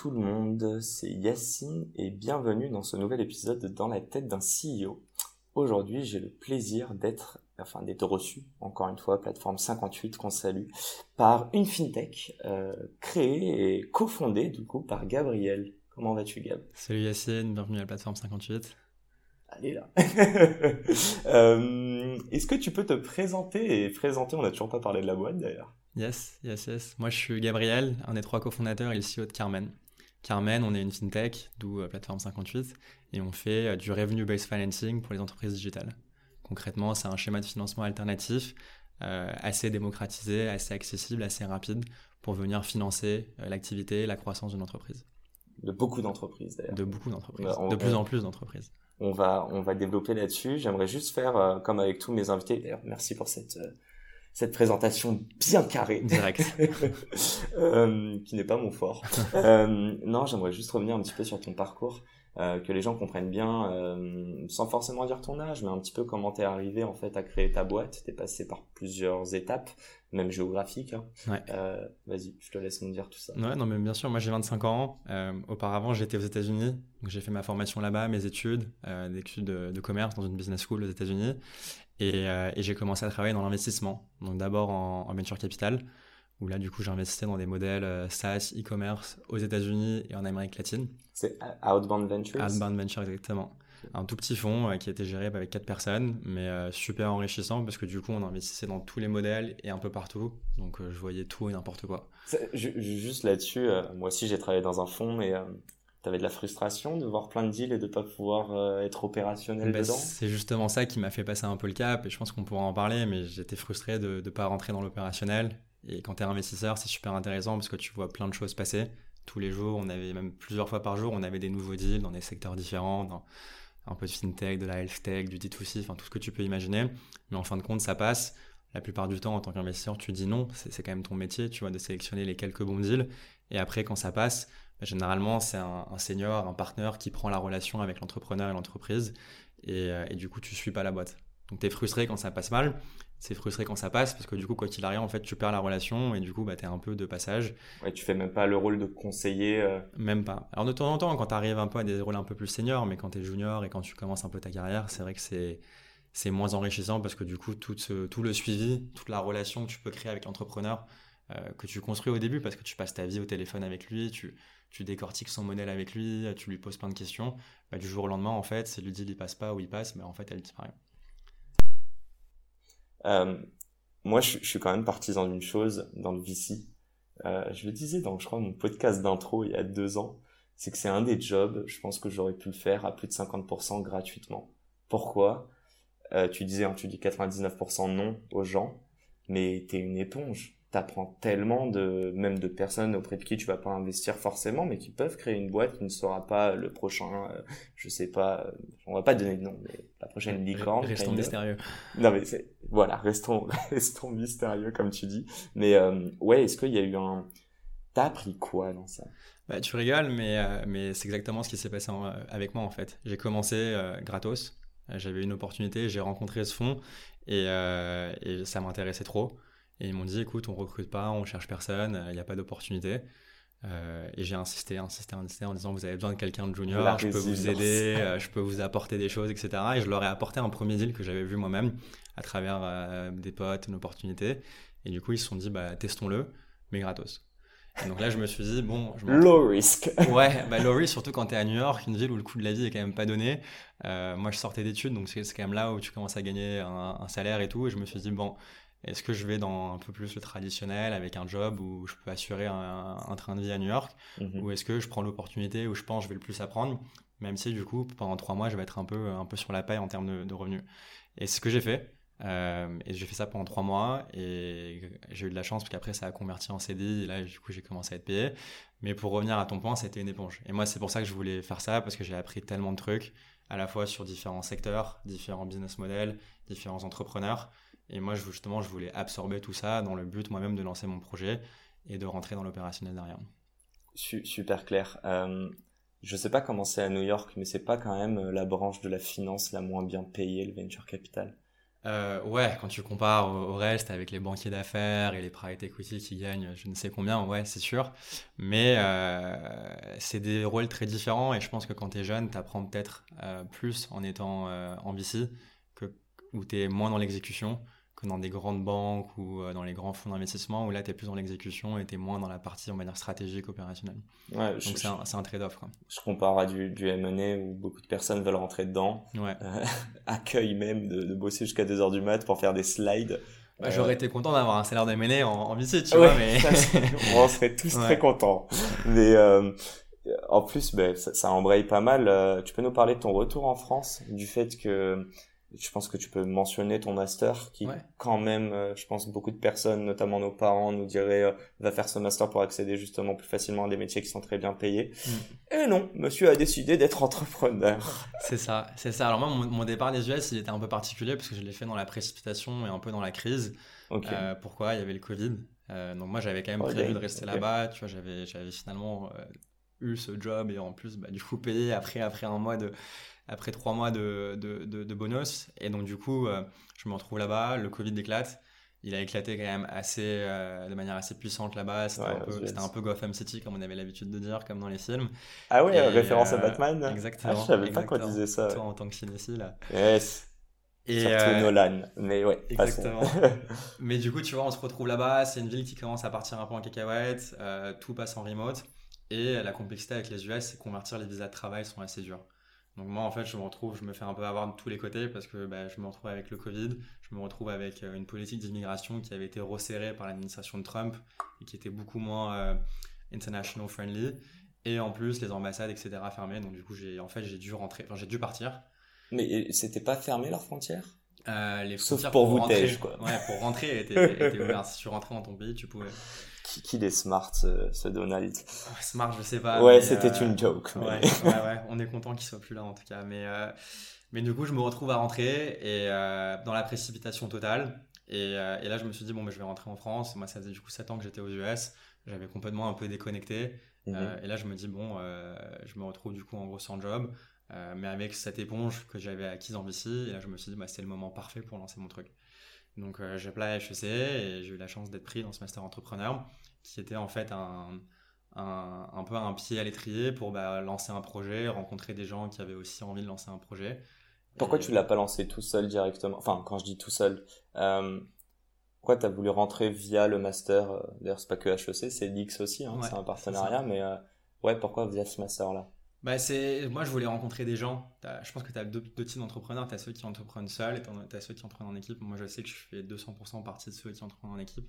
Tout le monde, c'est Yacine et bienvenue dans ce nouvel épisode Dans la tête d'un CEO. Aujourd'hui, j'ai le plaisir d'être, enfin d'être reçu, encore une fois, plateforme 58 qu'on salue, par une fintech euh, créée et cofondée du coup par Gabriel. Comment vas-tu Gab? Salut Yacine, bienvenue à la plateforme 58. Allez là. euh, Est-ce que tu peux te présenter et présenter On n'a toujours pas parlé de la boîte d'ailleurs? Yes, yes, yes. Moi je suis Gabriel, un des trois cofondateurs et le CEO de Carmen. Carmen, on est une fintech, d'où euh, plateforme 58, et on fait euh, du revenue-based financing pour les entreprises digitales. Concrètement, c'est un schéma de financement alternatif euh, assez démocratisé, assez accessible, assez rapide pour venir financer euh, l'activité, la croissance d'une entreprise. De beaucoup d'entreprises d'ailleurs. De beaucoup d'entreprises. Bah, de plus en plus d'entreprises. On va, on va développer là-dessus. J'aimerais juste faire, euh, comme avec tous mes invités, d'ailleurs, merci pour cette, cette présentation bien carrée. Direct. Euh, qui n'est pas mon fort. Euh, non, j'aimerais juste revenir un petit peu sur ton parcours, euh, que les gens comprennent bien, euh, sans forcément dire ton âge, mais un petit peu comment t'es arrivé en fait à créer ta boîte. T'es passé par plusieurs étapes, même géographiques. hein. Ouais. Euh, Vas-y, je te laisse nous dire tout ça. Ouais, non, mais bien sûr, moi j'ai 25 ans. Auparavant, j'étais aux États-Unis. Donc j'ai fait ma formation là-bas, mes études, des études de, de commerce dans une business school aux États-Unis. Et, et j'ai commencé à travailler dans l'investissement. Donc d'abord en, en venture capital, où là du coup j'investissais dans des modèles euh, SaaS, e-commerce aux États-Unis et en Amérique latine. C'est Outbound Ventures. Outbound Venture exactement. Un tout petit fonds euh, qui était géré avec quatre personnes, mais euh, super enrichissant parce que du coup on investissait dans tous les modèles et un peu partout. Donc je voyais tout et n'importe quoi. Juste là-dessus, moi aussi j'ai travaillé dans un fonds, mais euh, t'avais de la frustration de voir plein de deals et de pas pouvoir euh, être opérationnel Bah, dedans? c'est justement ça qui m'a fait passer un peu le cap et je pense qu'on pourra en parler, mais j'étais frustré de ne pas rentrer dans l'opérationnel. Et quand tu es investisseur, c'est super intéressant parce que tu vois plein de choses passer. Tous les jours, on avait même plusieurs fois par jour, on avait des nouveaux deals dans des secteurs différents, dans un peu de fintech, de la health tech, du D2C, enfin tout ce que tu peux imaginer. Mais en fin de compte, ça passe. La plupart du temps, en tant qu'investisseur, tu dis non, c'est quand même ton métier, tu vois, de sélectionner les quelques bons deals. Et après, quand ça passe, bah, généralement, c'est un, senior, un partenaire qui prend la relation avec l'entrepreneur et l'entreprise. Et, euh, du coup, tu suis pas la boîte. Donc, tu es frustré quand ça passe mal. C'est frustré quand ça passe parce que du coup, quoi qu'il arrive, en fait, tu perds la relation et du coup, bah, tu es un peu de passage. Ouais, tu fais même pas le rôle de conseiller. euh, Même pas. Alors, de temps en temps, quand tu arrives un peu à des rôles un peu plus seniors, mais quand tu es junior et quand tu commences un peu ta carrière, c'est vrai que c'est. C'est moins enrichissant parce que du coup, tout, ce- tout le suivi, toute la relation que tu peux créer avec l'entrepreneur, euh, que tu construis au début parce que tu passes ta vie au téléphone avec lui, tu, tu décortiques son modèle avec lui, tu lui poses plein de questions. Bah, du jour au lendemain, en fait, si le deal il passe pas ou il passe, mais en fait, elle disparaît. Euh, moi, je, je suis quand même partisan d'une chose dans le VC. Euh, je le disais dans, je crois, mon podcast d'intro il y a deux ans, c'est que c'est un des jobs, je pense que j'aurais pu le faire à plus de 50% gratuitement. Pourquoi? Euh, Tu disais, hein, tu dis 99% non aux gens, mais t'es une éponge. T'apprends tellement de, même de personnes auprès de qui tu vas pas investir forcément, mais qui peuvent créer une boîte qui ne sera pas le prochain, euh, je sais pas, euh, on va pas donner de nom, mais la prochaine licorne. Restons mystérieux. Non mais c'est voilà, restons restons mystérieux comme tu dis. Mais euh, ouais, est-ce qu'il y a eu un T'as appris quoi dans ça? Bah, tu rigoles, mais, euh, mais c'est exactement ce qui s'est passé en- euh, avec moi en fait. J'ai commencé euh, gratos, Euh, j'avais une opportunité, j'ai rencontré ce fonds et, euh, et ça m'intéressait trop. Et ils m'ont dit écoute, on recrute pas, on cherche personne, il n'y a pas d'opportunité. Euh, et j'ai insisté, insisté, insisté en disant vous avez besoin de quelqu'un de junior, La je peux vous aider, euh, je peux vous apporter des choses, etc. Et je leur ai apporté un premier deal que j'avais vu moi-même à travers euh, des potes, une opportunité. Et du coup, ils se sont dit bah, testons-le, mais gratos. Et donc là, je me suis dit bon, je Low risk. Ouais, bah Laurie, surtout quand tu es à New York, une ville où le coût de la vie est quand même pas donné. Euh, moi, je sortais d'études, donc c'est c'est quand même là où tu commences à gagner un, un salaire et tout. Et je me suis dit, bon, est-ce que je vais dans un peu plus le traditionnel avec un job où je peux assurer un, un train de vie à New York Mhm. Ou est-ce que je prends l'opportunité où je pense que je vais le plus apprendre Même si, du coup, pendant trois mois, je vais être un peu, un peu sur la paille en termes de, de revenus. Et c'est ce que j'ai fait. et j'ai fait ça pendant trois mois et j'ai eu de la chance parce qu'après ça a converti en CDI et là du coup j'ai commencé à être payé. Mais pour revenir à ton point, c'était une éponge. Et moi c'est pour ça que je voulais faire ça parce que j'ai appris tellement de trucs à la fois sur différents secteurs, différents business models, différents entrepreneurs. Et moi justement je voulais absorber tout ça dans le but moi-même de lancer mon projet et de rentrer dans l'opérationnel derrière. Super clair. Euh, je sais pas comment c'est à New York, mais c'est pas quand même euh, la branche de la finance la moins bien payée, le venture capital? Euh, ouais, quand tu compares au, reste avec les banquiers d'affaires et les private equity qui gagnent je ne sais combien, ouais, c'est sûr. Mais euh, c'est des rôles très différents et je pense que quand tu es jeune, tu apprends peut-être euh, plus en étant en VC, que, où tu es moins dans l'exécution que dans des grandes banques ou euh, dans les grands fonds d'investissement où là tu es plus dans l'exécution et tu es moins dans la partie on va dire stratégique opérationnelle. Ouais, Donc c'est un, un trade-off. Je compare à du, du M&A où beaucoup de personnes veulent rentrer dedans, ouais. euh, accueillent même de, de bosser jusqu'à 2h du mat pour faire des slides. Bah, J'aurais été content d'avoir un salaire de M&A en, en visite, tu vois, mais... on serait tous très contents. Mais euh, en plus, bah, ça, ça embraye pas mal. Euh, tu peux nous parler de ton retour en France, du fait que je pense que tu peux mentionner ton master qui quand même euh, je pense beaucoup de personnes notamment nos parents nous diraient euh, va faire ce master pour accéder justement plus facilement à des métiers qui sont très bien payés. Mm. et non monsieur a décidé d'être entrepreneur. C'est ça c'est ça. Alors moi mon, départ des US il était un peu particulier parce que je l'ai fait dans la précipitation et un peu dans la crise. Euh, pourquoi? Il y avait le Covid. Donc moi j'avais quand même prévu de rester là-bas tu vois j'avais j'avais finalement eu ce job et en plus bah, du coup payé après après un mois de après trois mois de, de, de, bonus. Et donc, du coup, euh, je me retrouve là-bas, le Covid éclate. Il a éclaté quand même assez, euh, de manière assez puissante là-bas. C'était un, peu, un peu Gotham City, comme on avait l'habitude de dire, comme dans les films. Ah ouais, référence à euh, Batman Exactement. Ah, je savais pas qu'on disait ça. Toi, en tant que cinéphile. Yes. Et Surtout Nolan, mais ouais. Exactement. mais du coup, tu vois, on se retrouve là-bas. C'est une ville qui commence à partir un peu en cacahuète. tout passe en remote. Et la complexité avec les US, c'est convertir les visas de travail sont assez durs. Donc moi, en fait, je me retrouve, je me fais un peu avoir de tous les côtés parce que bah, je me retrouve avec le Covid, je me retrouve avec euh, une politique d'immigration qui avait été resserrée par l'administration de Trump et qui était beaucoup moins euh, international friendly. Et en plus, les ambassades, etc. fermées. Donc du coup, j'ai en fait, j'ai dû rentrer, enfin, j'ai dû partir. Mais c'était pas fermé leurs frontières? Euh, les Sauf pour, vous rentrer, quoi. Ouais, pour rentrer, étaient ouvertes. Si tu rentrais dans ton pays, tu pouvais qui, qui est smart ce, Donald? Smart, je sais pas. Ouais, c'était euh, une joke. Ouais, ouais, ouais, on est content qu'il soit plus là en tout cas. Mais, euh, mais du coup, je me retrouve à rentrer et dans la précipitation totale. Et, et, là, je me suis dit, bon, mais je vais rentrer en France. Moi, ça faisait du coup 7 ans que j'étais aux US. J'avais complètement un peu déconnecté. Mhm. et là, je me dis, bon, je me retrouve du coup en gros sans job. Mais avec cette éponge que j'avais acquise en et là je me suis dit, bah, c'est le moment parfait pour lancer mon truc. Donc euh, j'ai appelé à HEC et j'ai eu la chance d'être pris dans ce master entrepreneur qui était en fait un, un, un peu un pied à l'étrier pour bah, lancer un projet, rencontrer des gens qui avaient aussi envie de lancer un projet. Pourquoi tu tu l'as pas lancé tout seul directement? Enfin, quand je dis tout seul, euh, pourquoi tu as voulu rentrer via le master euh, D'ailleurs, c'est pas que HEC, c'est Dix aussi, hein, c'est un partenariat, mais euh, ouais, pourquoi via ce master-là? Bah c'est moi je voulais rencontrer des gens. Je pense que tu as deux, types d'entrepreneurs. Tu as ceux qui entreprennent seuls et tu as ceux qui entreprennent en équipe. Moi je sais que je fais 200% partie de ceux qui entreprennent en équipe.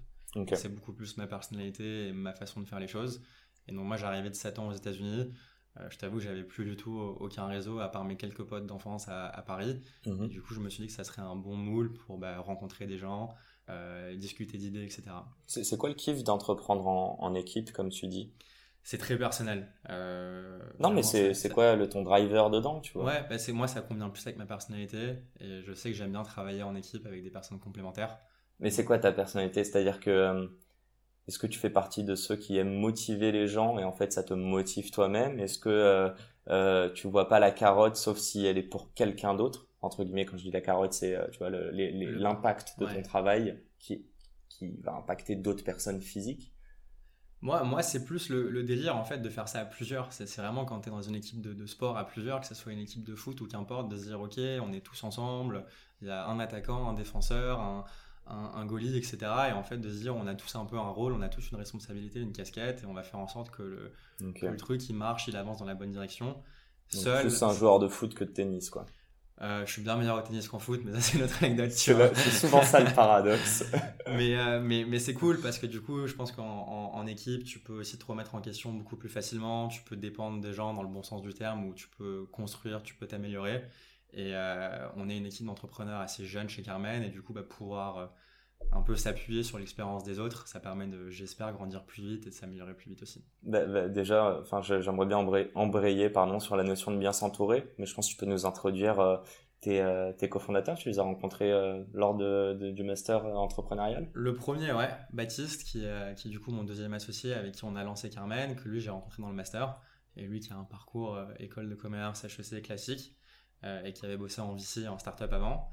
C'est beaucoup plus ma personnalité et ma façon de faire les choses. Et donc moi j'arrivais de 7 ans aux États-Unis. Euh, je t'avoue j'avais plus du tout aucun réseau à part mes quelques potes d'enfance à, Paris. Mhm. du coup je me suis dit que ça serait un bon moule pour bah, rencontrer des gens euh, discuter d'idées etc c'est quoi le kiff d'entreprendre en, en équipe comme tu dis? C'est très personnel. Euh, non, mais c'est quoi le ton driver dedans, tu vois? Ouais, bah c'est moi, ça convient plus avec ma personnalité et je sais que j'aime bien travailler en équipe avec des personnes complémentaires. Mais c'est quoi ta personnalité? C'est-à-dire que euh, est-ce que tu fais partie de ceux qui aiment motiver les gens et en fait ça te motive toi-même? Est-ce que euh, euh, tu vois pas la carotte sauf si elle est pour quelqu'un d'autre? Entre guillemets, quand je dis la carotte, c'est tu vois l'impact de ton travail qui qui va impacter d'autres personnes physiques. Moi, moi c'est plus le, délire en fait de faire ça à plusieurs. C'est vraiment quand tu es dans une équipe de, sport à plusieurs, que ce soit une équipe de foot ou qu'importe, de se dire ok, on est tous ensemble, il y a un attaquant, un défenseur, un, un, goalie, etc. Et en fait de se dire on a tous un peu un rôle, on a tous une responsabilité, une casquette, et on va faire en sorte que le, le truc il marche, il avance dans la bonne direction. Seul. Plus un joueur de foot que de tennis quoi. Euh, je suis bien meilleur au tennis qu'en foot, mais ça c'est notre anecdote. C'est souvent ça le paradoxe. mais euh, mais, mais c'est cool parce que du coup, je pense qu'en en, équipe, tu peux aussi te remettre en question beaucoup plus facilement. Tu peux dépendre des gens dans le bon sens du terme, où tu peux construire, tu peux t'améliorer. Et on est une équipe d'entrepreneurs assez jeunes chez Carmen et du coup, bah, pouvoir un peu s'appuyer sur l'expérience des autres, ça permet de, j'espère, grandir plus vite et de s'améliorer plus vite aussi. Bah, bah, déjà, enfin, j'aimerais bien embrayer, pardon, sur la notion de bien s'entourer, mais je pense que tu peux nous introduire euh, tes, euh, tes cofondateurs. Tu les as rencontrés euh, lors de, du master entrepreneurial? Le premier, ouais, Baptiste, qui, qui est du coup mon deuxième associé avec qui on a lancé Carmen, que lui j'ai rencontré dans le master, et lui qui a un parcours école de commerce, HEC classique, et qui avait bossé en VC, en startup avant.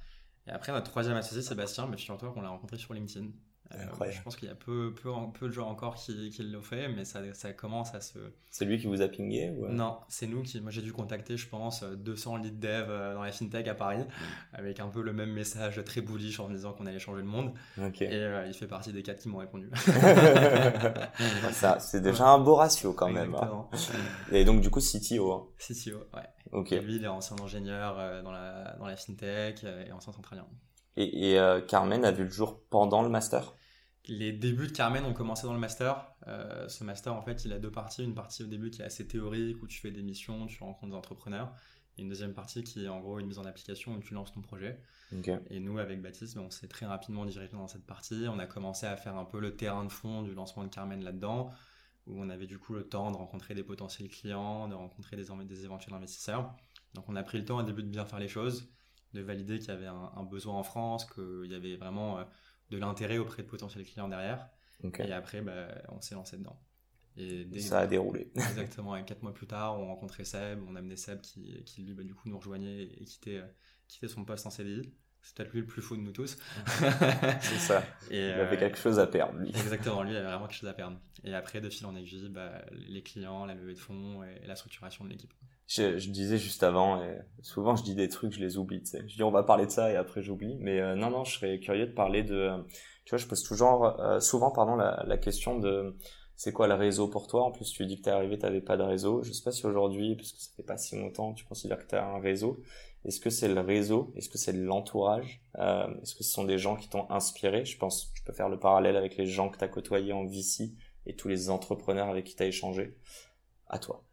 Et après, notre troisième associé, Sébastien, mais figure-toi qu'on l'a rencontré sur LinkedIn. Euh, je pense qu'il y a peu, peu, peu de gens encore qui, qui l'ont fait, mais ça, ça, commence à se. C'est lui qui vous a pingé ou... Non, c'est nous qui. Moi, j'ai dû contacter, je pense, 200 lead dev euh, dans la fintech à Paris, mm. avec un peu le même message très bullish en me disant qu'on allait changer le monde. Et euh, il fait partie des quatre qui m'ont répondu. ça, c'est déjà un beau ratio quand même. Hein. Et donc, du coup, CTO. Hein. CTO, ouais. Ok. lui, il est ancien ingénieur dans, la, dans la fintech et ancien centralien. Et, euh, Carmen a vu le jour pendant le master? Les débuts de Carmen ont commencé dans le master. Euh, ce master, en fait, il a deux parties. Une partie au début qui est assez théorique, où tu fais des missions, tu rencontres des entrepreneurs. Et une deuxième partie qui est en gros une mise en application où tu lances ton projet. Et nous, avec Baptiste, on s'est très rapidement dirigé dans cette partie. On a commencé à faire un peu le terrain de fond du lancement de Carmen là-dedans, où on avait du coup le temps de rencontrer des potentiels clients, de rencontrer des, des éventuels investisseurs. Donc on a pris le temps au début de bien faire les choses de valider qu'il y avait un, besoin en France, qu'il y avait vraiment euh, de l'intérêt auprès de potentiels clients derrière. Et après, bah, on s'est lancé dedans. Et ça a déroulé. Exactement. Et quatre mois plus tard, on rencontrait Seb, on a amené Seb qui, qui lui, bah, du coup, nous rejoignait et quittait, euh, quittait son poste en CDI. C'est peut-être lui le plus fou de nous tous. c'est ça. Et, il avait euh, quelque chose à perdre, lui. Exactement, lui il avait vraiment quelque chose à perdre. Et après, de fil en aiguille, bah, les clients, la levée de fonds et la structuration de l'équipe je, je, disais juste avant, et souvent je dis des trucs, je les oublie. Tu sais. Je dis on va parler de ça et après j'oublie. Mais euh, non, non, je serais curieux de parler de. Tu vois, je pose toujours, euh, souvent, pardon, la, la, question de c'est quoi le réseau pour toi? En plus, tu dis que t'es arrivé, t'avais pas de réseau. Je sais pas si aujourd'hui, parce que ça fait pas si longtemps, tu considères que tu as un réseau. Est-ce que c'est le réseau? Est-ce que c'est l'entourage? Euh, Est-ce que ce sont des gens qui t'ont inspiré? Je pense tu peux faire le parallèle avec les gens que tu as côtoyés en VC et tous les entrepreneurs avec qui tu as échangé. À toi.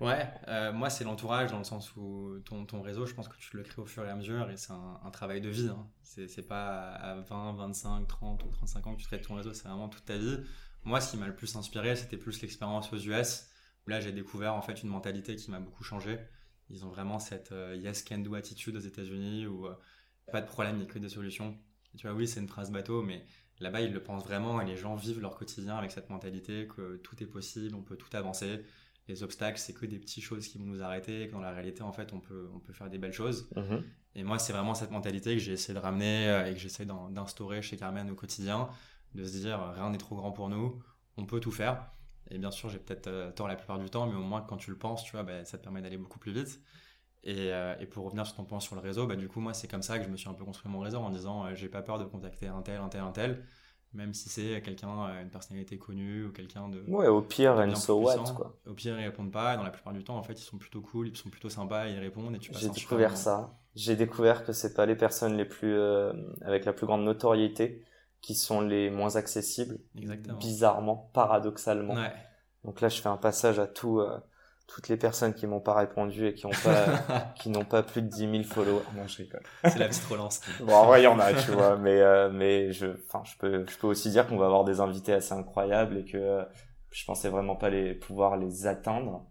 Ouais, euh, moi c'est l'entourage dans le sens où ton, ton réseau, je pense que tu le crées au fur et à mesure et c'est un, travail de vie. Hein. C'est pas à 20, 25, 30 ou 35 ans que tu crées ton réseau, c'est vraiment toute ta vie. Moi, ce qui m'a le plus inspiré, c'était plus l'expérience aux US où là j'ai découvert en fait une mentalité qui m'a beaucoup changé. Ils ont vraiment cette euh, yes can do attitude aux États-Unis où euh, pas de problème, il n'y a que des solutions. tu vois, oui, c'est une phrase bateau, mais là-bas ils le pensent vraiment et les gens vivent leur quotidien avec cette mentalité que tout est possible, on peut tout avancer les obstacles, c'est que des petites choses qui vont nous arrêter et que dans la réalité, en fait, on peut, on peut faire des belles choses. Mhm. Et moi, c'est vraiment cette mentalité que j'ai essayé de ramener euh, et que j'essaie d'instaurer chez Carmen au quotidien, de se dire rien n'est trop grand pour nous, on peut tout faire. Et bien sûr, j'ai peut-être euh, tort la plupart du temps, mais au moins quand tu le penses, tu vois, bah, ça te permet d'aller beaucoup plus vite. Et, euh, et, pour revenir sur ton point sur le réseau, bah, du coup, moi, c'est comme ça que je me suis un peu construit mon réseau en disant, j'ai pas peur de contacter un tel, un tel, un tel même si c'est quelqu'un, euh, une personnalité connue ou quelqu'un de. Ouais, au pire, and so what, quoi. Au pire, ils répondent pas. Et dans la plupart du temps, en fait, ils sont plutôt cool, ils sont plutôt sympas, ils répondent et tu J'ai découvert ça. J'ai découvert que c'est pas les personnes les plus, euh, avec la plus grande notoriété qui sont les moins accessibles. Exactement. Bizarrement, paradoxalement. Ouais. Donc là, je fais un passage à tout, euh, toutes les personnes qui m'ont pas répondu et qui ont pas qui n'ont pas plus de 10 000 followers non je rigole. C'est la petite relance. Bon en vrai il y en a tu vois mais euh, mais je enfin je peux je peux aussi dire qu'on va avoir des invités assez incroyables et que euh, je pensais vraiment pas les pouvoir les atteindre.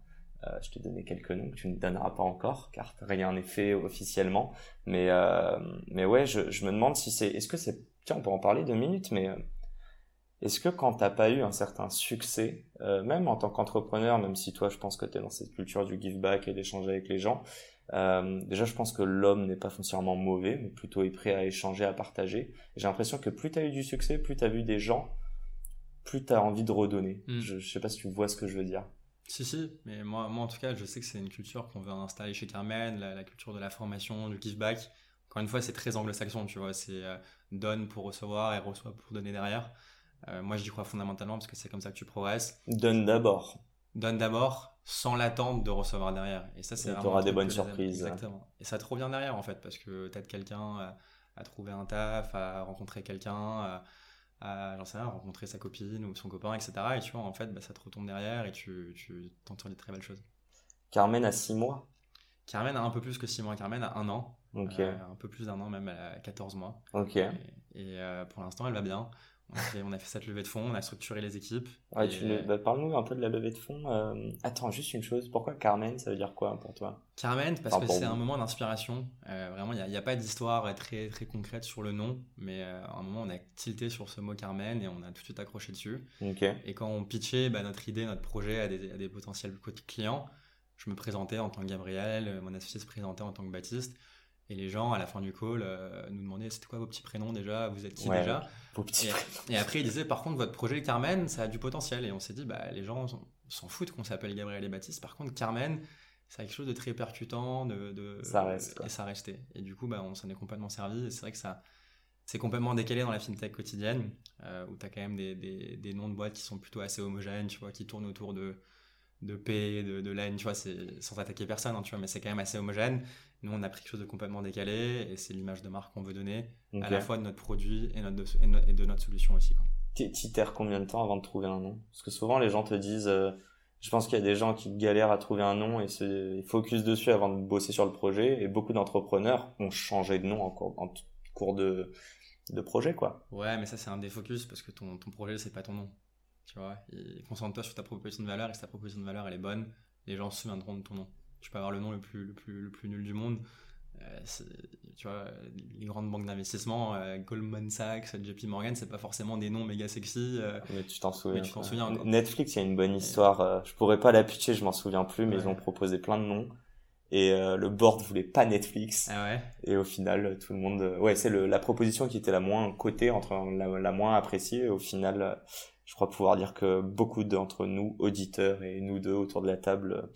Euh, je t'ai donné quelques noms que tu ne donneras pas encore car rien n'est fait officiellement. Mais euh, mais ouais je, je me demande si c'est est-ce que c'est tiens on peut en parler deux minutes mais est-ce que quand t'as pas eu un certain succès, euh, même en tant qu'entrepreneur, même si toi je pense que tu es dans cette culture du give back et d'échanger avec les gens, euh, déjà je pense que l'homme n'est pas foncièrement mauvais, mais plutôt est prêt à échanger, à partager. J'ai l'impression que plus tu as eu du succès, plus tu as vu des gens, plus tu as envie de redonner. Hmm. Je, je sais pas si tu vois ce que je veux dire. Si, si, mais moi, moi en tout cas, je sais que c'est une culture qu'on veut installer chez Carmen, la, culture de la formation, du give back. Encore une fois, c'est très anglo-saxon, tu vois, c'est euh, donne pour recevoir et reçoit pour donner derrière. Euh, moi, j'y crois fondamentalement parce que c'est comme ça que tu progresses. Donne d'abord. Donne d'abord sans l'attente de recevoir derrière. Et ça, c'est Tu auras des bonnes surprises. Exactement. Et ça te revient derrière en fait parce que tu quelqu'un à, à, trouver un taf, à rencontrer quelqu'un, à, j'en sais rien, rencontrer sa copine ou son copain, etc. Et tu vois, en fait, bah, ça te retombe derrière et tu, tu t'entends des très belles choses. Carmen a six mois Carmen a un peu plus que 6 mois. Carmen a un an. Ok. Euh, un peu plus d'un an, même, elle a 14 mois. Ok. Et, et, euh, pour l'instant, elle va bien. On a, fait, on a fait cette levée de fonds, on a structuré les équipes. Ouais, et- tu le- bah, Parle-nous un peu de la levée de fonds. euh, Attends, juste une chose. Pourquoi Carmen, ça veut dire quoi pour toi? Carmen, parce Enfin, que c'est un moment d'inspiration. Euh, vraiment, il n'y a, pas d'histoire très, très concrète sur le nom, mais euh, à un moment, on a tilté sur ce mot Carmen et on a tout de suite accroché dessus. Et quand on pitchait bah, notre idée, notre projet à des, à des potentiels clients, je me présentais en tant que Gabriel, mon associé se présentait en tant que Baptiste. Et les gens, à la fin du call, euh, nous demandaient c'était quoi vos petits prénoms déjà? Vous êtes qui Ouais. déjà? Vos petits et, après, ils disaient par contre, votre projet Carmen, ça a du potentiel. Et on s'est dit, bah, les gens s'en- foutent qu'on s'appelle Gabriel et Baptiste. Par contre, Carmen, c'est quelque chose de très percutant. De, de- Ça reste, quoi. Et ça restait. Et du coup, bah, on s'en est complètement servi. Et c'est vrai que ça. C'est complètement décalé dans la fintech quotidienne, euh, où tu as quand même des, des, des noms de boîtes qui sont plutôt assez homogènes, tu vois, qui tournent autour de, de P, de, de Len, tu vois, c'est sans attaquer personne, hein, tu vois, mais c'est quand même assez homogène. Nous, on a pris quelque chose de complètement décalé, et c'est l'image de marque qu'on veut donner, à la fois de notre produit et, notre, et no- et de notre solution aussi. Terres combien de temps avant de trouver un nom? Parce que souvent les gens te disent, euh, je pense qu'il y a des gens qui galèrent à trouver un nom et se ils focus dessus avant de bosser sur le projet. Et beaucoup d'entrepreneurs ont changé de nom en cours, en t- cours de, de projet, quoi. Ouais, mais ça, c'est un défocus parce que ton, ton projet, c'est pas ton nom. Tu vois, Et concentre-toi sur ta proposition de valeur et si ta proposition de valeur elle est bonne, les gens se souviendront de ton nom. Tu peux avoir le nom le plus, le plus, le plus nul du monde. Euh, tu vois, les grandes banques d'investissement, euh, Goldman Sachs, JP Morgan, c'est pas forcément des noms méga sexy. euh, Mais tu t'en souviens. tu souviens. Netflix, il y a une bonne histoire. je pourrais pas la pitcher, je m'en souviens plus, mais Ouais. ils ont proposé plein de noms. Et le board voulait pas Netflix. Ah ouais Et au final, tout le monde. Ouais, c'est la proposition qui était la moins cotée, entre la, la moins appréciée. Et au final, je crois pouvoir dire que beaucoup d'entre nous, auditeurs et nous deux autour de la table,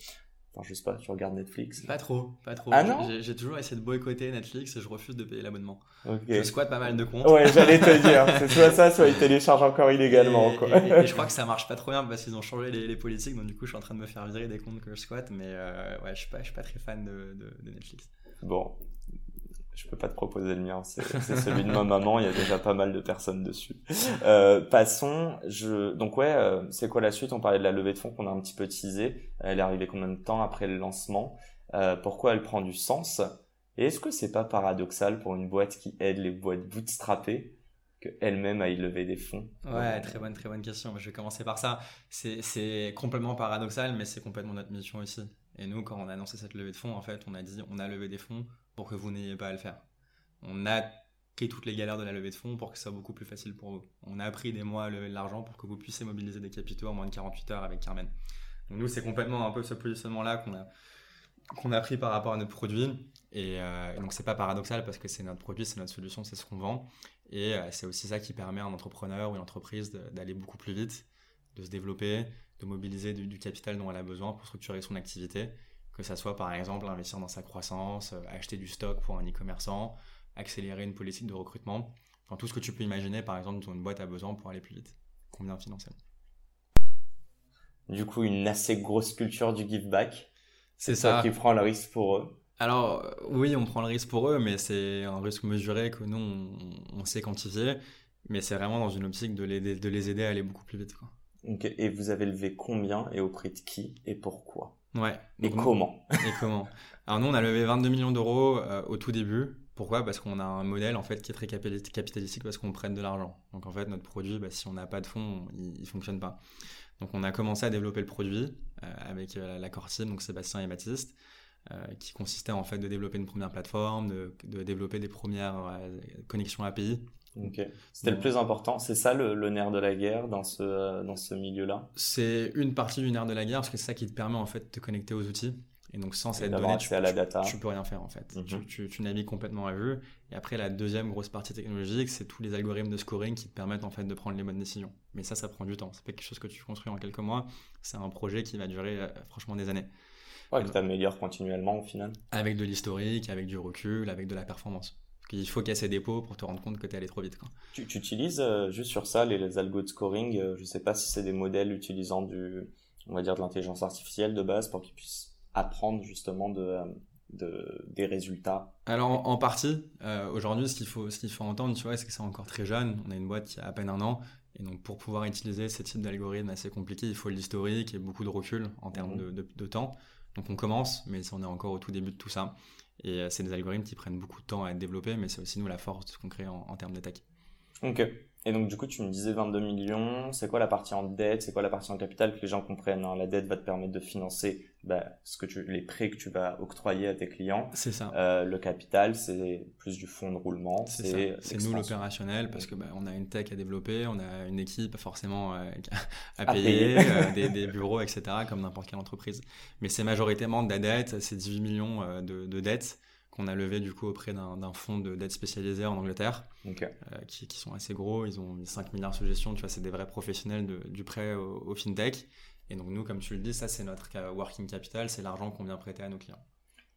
enfin, je sais pas, tu regardes Netflix. Pas trop, pas trop. Ah non J'ai- toujours essayé de boycotter Netflix et je refuse de payer l'abonnement. Je squatte pas mal de comptes. Ouais, j'allais te dire. C'est soit ça, soit ils téléchargent encore illégalement, et, quoi. et- et- et je crois que ça marche pas trop bien parce qu'ils ont changé les, les politiques, donc du coup je suis en train de me faire virer des comptes que je squatte, mais euh, ouais, je suis pas, je suis pas très fan de, de- de Netflix. Bon, je peux pas te proposer le mien, c'est celui de ma maman, il y a déjà pas mal de personnes dessus. Euh, passons, donc ouais, euh, c'est quoi la suite? On parlait de la levée de fonds qu'on a un petit peu teasé, elle est arrivée combien de temps après le lancement? Euh, Pourquoi elle prend du sens? Et est-ce que c'est pas paradoxal pour une boîte qui aide les boîtes bootstrappées que elle-même aille lever des fonds? Ouais, très bonne, très bonne question. Je vais commencer par ça. C'est complètement paradoxal, mais c'est complètement notre mission aussi. Et nous, quand on a annoncé cette levée de fonds, en fait, on a dit on a levé des fonds pour que vous n'ayez pas à le faire. On a pris toutes les galères de la levée de fonds pour que ce soit beaucoup plus facile pour vous. On a pris des mois à lever de l'argent pour que vous puissiez mobiliser des capitaux en moins de 48 heures avec Carmen. Donc nous, c'est complètement un peu ce positionnement-là qu'on a, qu'on a pris par rapport à notre produit. Et euh, donc, c'est pas paradoxal parce que c'est notre produit, c'est notre solution, c'est ce qu'on vend. Et euh, c'est aussi ça qui permet à un entrepreneur ou une entreprise d'aller beaucoup plus vite, de se développer, de mobiliser du capital dont elle a besoin pour structurer son activité. Que ça soit par exemple investir dans sa croissance, euh, acheter du stock pour un e-commerçant, accélérer une politique de recrutement. Enfin, tout ce que tu peux imaginer, par exemple, dont une boîte a besoin pour aller plus vite. Combien financièrement Du coup, une assez grosse culture du give back. C'est Toi qui prends le risque pour eux. Alors, oui, on prend le risque pour eux, mais c'est un risque mesuré que nous, on, on sait quantifier. Mais c'est vraiment dans une optique de les, de les aider à aller beaucoup plus vite. Quoi. Et vous avez levé combien et auprès de qui et pourquoi? Ouais. Et nous- comment Et comment Alors nous, on a levé 22 millions d'euros euh, au tout début. Pourquoi? Parce qu'on a un modèle en fait qui est très capitali- capitalistique parce qu'on prête de l'argent. Donc en fait, notre produit, bah, si on n'a pas de fonds, il, ne fonctionne pas. Donc on a commencé à développer le produit euh, avec euh, la core team, donc Sébastien et Baptiste, qui consistait en fait de développer une première plateforme, de, de développer des premières connexions API. C'était le plus important. C'est ça le, le nerf de la guerre dans ce, euh, dans ce milieu-là? C'est une partie du nerf de la guerre parce que c'est ça qui te permet en fait de te connecter aux outils. Et donc sans Et cette donnée, tu, à la tu- data. tu peux rien faire en fait. Mhm. tu, tu, tu navigues complètement à vue. Et après, la deuxième grosse partie technologique, c'est tous les algorithmes de scoring qui te permettent en fait de prendre les bonnes décisions. Mais ça, ça prend du temps. C'est pas quelque chose que tu construis en quelques mois. C'est un projet qui va durer euh, franchement des années. Ouais, que t'améliores continuellement au final. Avec de l'historique, avec du recul, avec de la performance. Qu'il faut casser des pots pour te rendre compte que t'es allé trop vite. Quoi. Tu, tu utilises euh, juste sur ça les, les algos de scoring. euh, je sais pas si c'est des modèles utilisant du, on va dire de l'intelligence artificielle de base pour qu'ils puissent apprendre justement de, euh, de des résultats. Alors en, en partie, aujourd'hui, ce qu'il faut, ce qu'il faut entendre, tu vois, c'est que c'est encore très jeune. On a une boîte qui a à peine un an, et donc pour pouvoir utiliser ces types d'algorithmes assez compliqués, il faut l'historique et beaucoup de recul en termes de, de- de temps. Donc on commence, mais on est encore au tout début de tout ça. Et c'est des algorithmes qui prennent beaucoup de temps à être développés, mais c'est aussi nous la force qu'on crée en, en termes d'attaque. Ok. Et donc, du coup, tu me disais 22 millions. C'est quoi la partie en dette? C'est quoi la partie en capital? Que les gens comprennent hein? La dette va te permettre de financer bah, ce que tu, les prêts que tu vas octroyer à tes clients. C'est ça. Euh, le capital, c'est plus du fonds de roulement. C'est C'est nous l'opérationnel parce que bah, on a une tech à développer, on a une équipe forcément euh, à, payer, euh, des, des, bureaux, etc. comme n'importe quelle entreprise. Mais c'est majoritairement de la dette. C'est 18 millions euh, de, de dettes qu'on a levé du coup auprès d'un fonds d'aide spécialisé en Angleterre, euh, qui, qui, sont assez gros. Ils ont 5 milliards sous gestion. Tu vois, c'est des vrais professionnels de, du prêt au, fintech. Et donc nous, comme tu le dis, ça c'est notre working capital, c'est l'argent qu'on vient prêter à nos clients.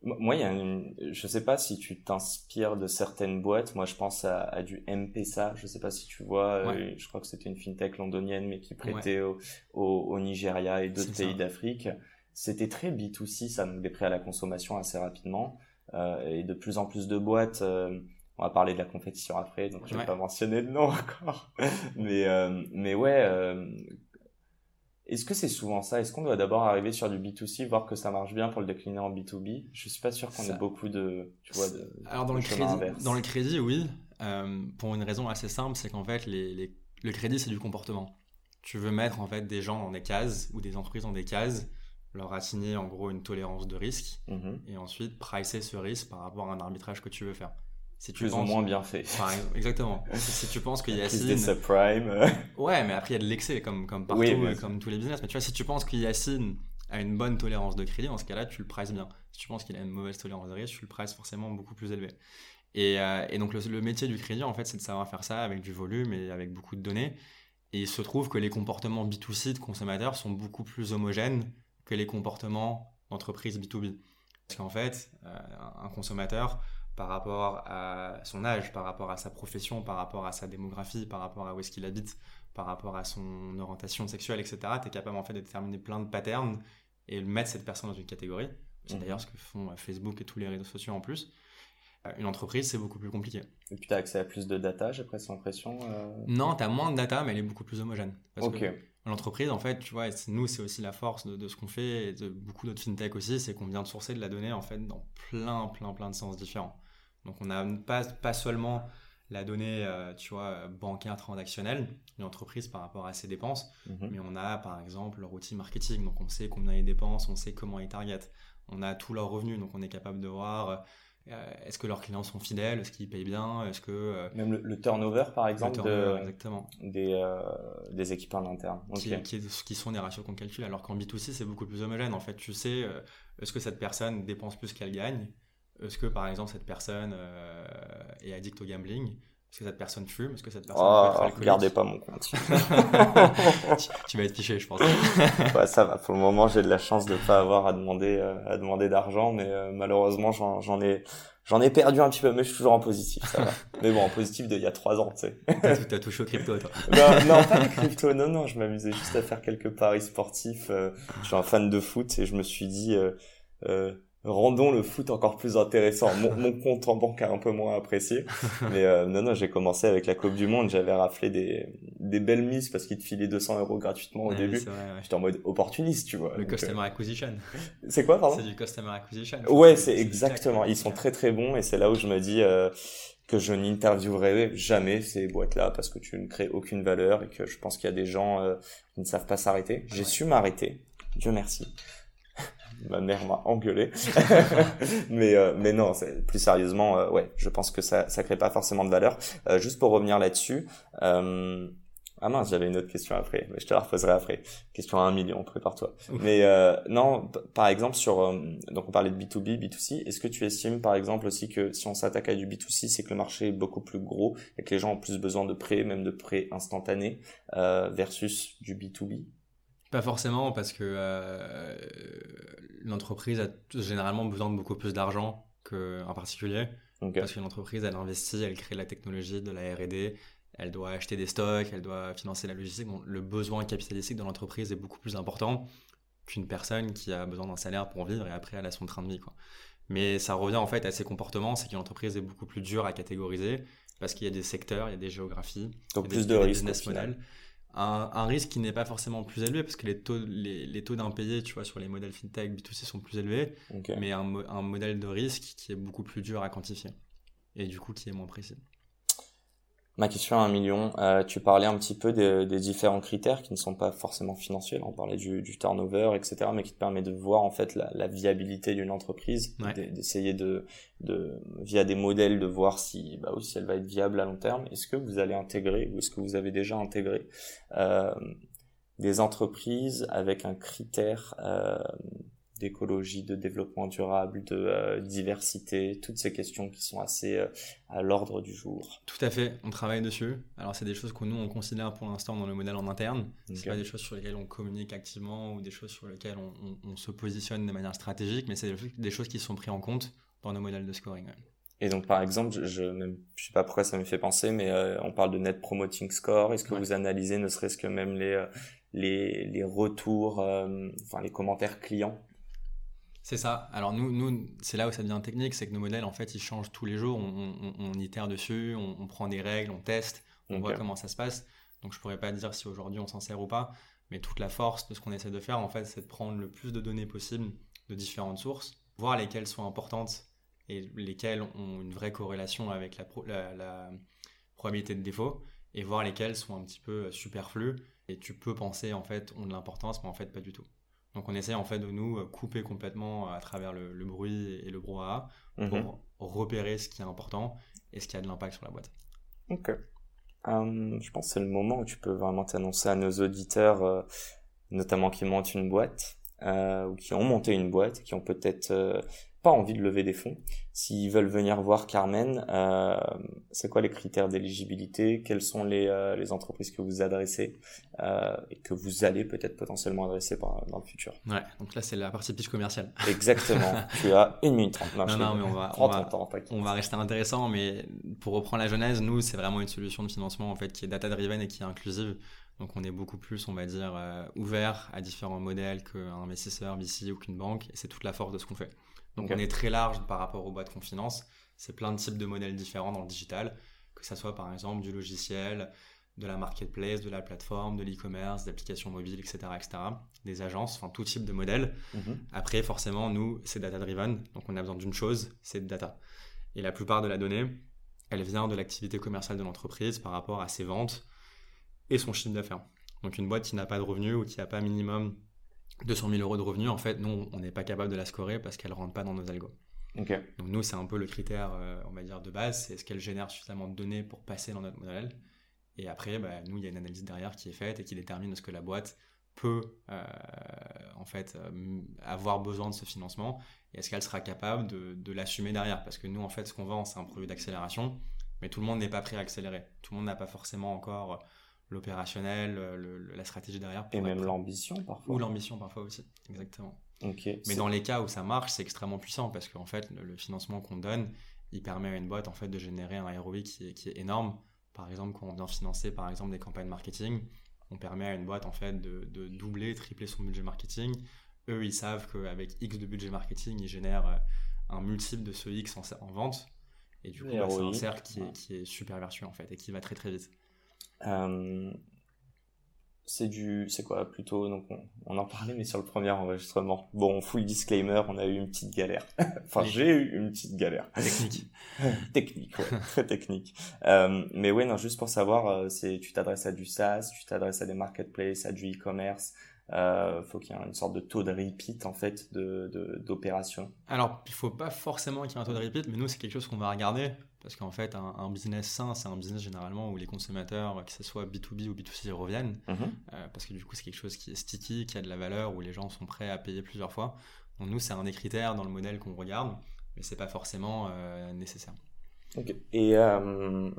Moi, il y a une... je sais pas si tu t'inspires de certaines boîtes. Moi, je pense à, à du M-Pesa. Je sais pas si tu vois. Euh, je crois que c'était une fintech londonienne, mais qui prêtait au, au, Nigeria et d'autres pays d'Afrique. C'était très B2C, ça nous des prêts à la consommation assez rapidement. Euh, et de plus en plus de boîtes. Euh, on va parler de la compétition après, donc je vais pas mentionner de nom encore. mais euh, mais ouais. Est-ce que c'est souvent ça? Est-ce qu'on doit d'abord arriver sur du B2C, voir que ça marche bien pour le décliner en B2B Je suis pas sûr qu'on ait beaucoup de, tu vois, de, Alors dans le crédit, dans le crédit, oui, pour une raison assez simple, c'est qu'en fait, les, les, le crédit c'est du comportement. Tu veux mettre en fait des gens dans des cases ou des entreprises dans des cases leur assigner en gros une tolérance de risque mhm. et ensuite pricer ce risque par rapport à un arbitrage que tu veux faire. Si tu Plus ou moins bien fait. exactement. si tu penses qu'il y a des subprimes. ouais, mais après il y a de l'excès comme, comme partout, euh, comme tous les business. Mais tu vois, si tu penses qu'il Yacine a une bonne tolérance de crédit, dans ce cas-là, tu le prices bien. Si tu penses qu'il a une mauvaise tolérance de risque, tu le prices forcément beaucoup plus élevé. Et, euh, et donc le, le, métier du crédit, en fait, c'est de savoir faire ça avec du volume et avec beaucoup de données. Et il se trouve que les comportements B2C de consommateurs sont beaucoup plus homogènes que les comportements d'entreprise B2B. Parce qu'en fait, euh, un consommateur, par rapport à son âge, par rapport à sa profession, par rapport à sa démographie, par rapport à où est-ce qu'il habite, par rapport à son orientation sexuelle, etc., tu es capable en fait de déterminer plein de patterns et de mettre cette personne dans une catégorie. C'est mhm. d'ailleurs ce que font euh, Facebook et tous les réseaux sociaux en plus. Euh, une entreprise, c'est beaucoup plus compliqué. Et puis tu as accès à plus de data, j'ai presque l'impression Non, tu as moins de data, mais elle est beaucoup plus homogène. ok l'entreprise, en fait, tu vois, nous, c'est aussi la force de, ce qu'on fait et de beaucoup d'autres fintech aussi, c'est qu'on vient de sourcer de la donnée, en fait, dans plein, plein, plein de sens différents. Donc, on n'a pas, pas seulement la donnée, euh, tu vois, bancaire transactionnelle d'une entreprise par rapport à ses dépenses, mhm. mais on a, par exemple, leur outil marketing. Donc, on sait combien ils dépensent, on sait comment ils targetent. On a tous leurs revenus, donc on est capable de voir euh, est-ce que leurs clients sont fidèles? Est-ce qu'ils payent bien? Est-ce que euh, même le, turnover par exemple exactement. Des, euh, des équipes en interne. Qui, qui, sont des ratios qu'on calcule alors qu'en B2C c'est beaucoup plus homogène. En fait tu sais est-ce que cette personne dépense plus qu'elle gagne? Est-ce que par exemple cette personne est addict au gambling? Est-ce que cette personne fume? Est-ce que cette personne oh, regardez pas mon compte. tu, vas être fiché, je pense. ouais, ça va. Pour le moment, j'ai de la chance de pas avoir à demander euh, à demander d'argent, mais euh, malheureusement, j'en ai j'en ai perdu un petit peu, mais je suis toujours en positif. Ça va. mais bon, en positif d'il y a trois ans, tu sais. T'as touché au crypto, toi Non, non, pas les crypto. Non, non, je m'amusais juste à faire quelques paris sportifs. Euh, je suis un fan de foot et je me suis dit. Euh, rendons le foot encore plus intéressant. Mon, mon compte en banque a un peu moins apprécié. Mais euh, non, non, j'ai commencé avec la Coupe du Monde. J'avais raflé des, des belles mises parce qu'ils te filaient 200 euros gratuitement au début. J'étais en mode opportuniste, tu vois. Le customer euh, acquisition. C'est quoi, pardon C'est du customer acquisition. Ouais, c'est exactement. Ils sont très très bons et c'est là où je me dis euh, que je n'interviewerai jamais ces boîtes-là parce que tu ne crées aucune valeur et que je pense qu'il y a des gens qui ne savent pas s'arrêter. J'ai su m'arrêter. Dieu merci ma mère m'a engueulé. mais euh, mais non, plus sérieusement, euh, ouais, je pense que ça ça crée pas forcément de valeur. Euh, juste pour revenir là-dessus. ah mince, j'avais une autre question après, mais je te la reposerai après. Question à un million, prépare-toi. Mais non, par exemple sur donc on parlait de B2B, B2C. Est-ce que tu estimes par exemple aussi que si on s'attaque à du B2C, c'est que le marché est beaucoup plus gros et que les gens ont plus besoin de prêts, même de prêts instantanés, versus du B2B pas forcément, parce que l'entreprise a généralement besoin de beaucoup plus d'argent qu'un particulier. Parce qu'une entreprise, elle investit, elle crée de la technologie, de la R&D, elle doit acheter des stocks, elle doit financer la logistique. le besoin capitalistique de l'entreprise est beaucoup plus important qu'une personne qui a besoin d'un salaire pour vivre et après elle a son train de vie. Quoi. Mais ça revient en fait à ces comportements, c'est qu'une entreprise est beaucoup plus dure à catégoriser parce qu'il y a des secteurs, il y a des géographies, Donc il y a plus de business models un, risque qui n'est pas forcément plus élevé parce que les taux, les, les taux d'impayés, tu vois, sur les modèles fintech B2C sont plus élevés, mais un, un, modèle de risque qui est beaucoup plus dur à quantifier et du coup qui est moins précis. Ma question à un million, euh, tu parlais un petit peu des, des, différents critères qui ne sont pas forcément financiers, on parlait du, du, turnover, etc., mais qui te permet de voir en fait la, la viabilité d'une entreprise, d'essayer de, de, via des modèles, de voir si, bah oui, si elle va être viable à long terme. Est-ce que vous allez intégrer, ou est-ce que vous avez déjà intégré euh, des entreprises avec un critère euh, d'écologie, de développement durable, de euh, diversité, toutes ces questions qui sont assez euh, à l'ordre du jour. Tout à fait, on travaille dessus. Alors c'est des choses que nous on considère pour l'instant dans le modèle en interne. Okay. C'est pas des choses sur lesquelles on communique activement ou des choses sur lesquelles on, se positionne de manière stratégique, mais c'est des, choses qui sont prises en compte dans nos modèles de scoring. Et donc par exemple, je, ne sais pas pourquoi ça me fait penser, mais euh, on parle de net promoting score. Est-ce que vous analysez ne serait-ce que même les les, les retours, enfin les commentaires clients? C'est ça. Alors nous, nous c'est là où ça devient technique, c'est que nos modèles, en fait, ils changent tous les jours. On, on, itère dessus, on, prend des règles, on teste, on voit comment ça se passe. Donc je pourrais pas dire si aujourd'hui on s'en sert ou pas, mais toute la force de ce qu'on essaie de faire, en fait, c'est de prendre le plus de données possible de différentes sources, voir lesquelles sont importantes et lesquelles ont une vraie corrélation avec la, la probabilité de défaut, et voir lesquelles sont un petit peu superflues. Et tu peux penser, en fait, ont de l'importance, mais en fait, pas du tout. Donc on essaie en fait de nous euh, couper complètement à travers le, bruit et le brouhaha pour mhm. repérer ce qui est important et ce qui a de l'impact sur la boîte. Ok. Hum, je pense que c'est le moment où tu peux vraiment t'annoncer à nos auditeurs, euh, notamment qui montent une boîte euh, ou qui ont monté une boîte, qui ont peut-être pas envie de lever des fonds, s'ils veulent venir voir Carmen, euh, c'est quoi les critères d'éligibilité? Quelles sont les, euh, les, entreprises que vous adressez euh, et que vous allez peut-être potentiellement adresser par, dans le futur? Ouais, donc là c'est la partie pitch commerciale. Exactement. tu as une minute trente. Non, non, mais on va, on va, on va rester intéressant, mais pour reprendre la genèse, nous c'est vraiment une solution de financement en fait qui est data driven et qui est inclusive. Donc on est beaucoup plus, on va dire, euh, ouvert à différents modèles qu'un investisseur VC ou qu'une banque, et c'est toute la force de ce qu'on fait. Donc on est très large par rapport aux boîtes qu'on finance. C'est plein de types de modèles différents dans le digital, que ça soit par exemple du logiciel, de la marketplace, de la plateforme, de l'e-commerce, d'applications mobiles, etc., etc., des agences, enfin tout type de modèle. Mhm. Après, forcément, nous, c'est data-driven, donc on a besoin d'une chose, c'est de data. Et la plupart de la donnée, elle vient de l'activité commerciale de l'entreprise par rapport à ses ventes et son chiffre d'affaires. Donc une boîte qui n'a pas de revenus ou qui n'a pas minimum 200 000 euros de revenus, en fait, nous, on n'est pas capable de la scorer parce qu'elle ne rentre pas dans nos algos. Donc nous, c'est un peu le critère, euh, on va dire, de base, c'est est-ce qu'elle génère suffisamment de données pour passer dans notre modèle? Et après, bah, nous, il y a une analyse derrière qui est faite et qui détermine ce que la boîte peut, euh, en fait, euh, avoir besoin de ce financement et est-ce qu'elle sera capable de, de l'assumer derrière? Parce que nous, en fait, ce qu'on vend, c'est un produit d'accélération, mais tout le monde n'est pas prêt à accélérer. Tout le monde n'a pas forcément encore l'opérationnel, la stratégie derrière. Et même l'ambition parfois. Ou l'ambition parfois aussi, exactement. Mais dans les cas où ça marche, c'est extrêmement puissant parce qu'en fait, le, financement qu'on donne, il permet à une boîte en fait de générer un ROI qui est, qui est énorme. Par exemple, quand on vient financer par exemple des campagnes marketing, on permet à une boîte en fait de, de doubler, tripler son budget marketing. Eux, ils savent qu'avec X de budget marketing, ils génèrent euh, un multiple de ce X en, vente. Et du coup, bah, c'est un cercle qui est, qui est super vertueux en fait et qui va très très vite. Euh, c'est du, c'est quoi plutôt donc on, en parlait mais sur le premier enregistrement. Bon, full disclaimer, on a eu une petite galère. enfin, j'ai eu une petite galère. Technique. technique, ouais, très technique. Euh, mais ouais, non, juste pour savoir, euh, c'est tu t'adresses à du SaaS, tu t'adresses à des marketplaces, à du e-commerce. Euh, faut qu'il y ait une sorte de taux de repeat en fait de d'opération. Alors, il faut pas forcément qu'il y ait un taux de repeat, mais nous c'est quelque chose qu'on va regarder parce qu'en fait, un, business sain, c'est un business généralement où les consommateurs, que ce soit B2B ou B2C, reviennent. Mhm. Euh, parce que du coup, c'est quelque chose qui est sticky, qui a de la valeur, où les gens sont prêts à payer plusieurs fois. Donc nous, c'est un des critères dans le modèle qu'on regarde, mais c'est pas forcément euh, nécessaire. Ok. Et euh,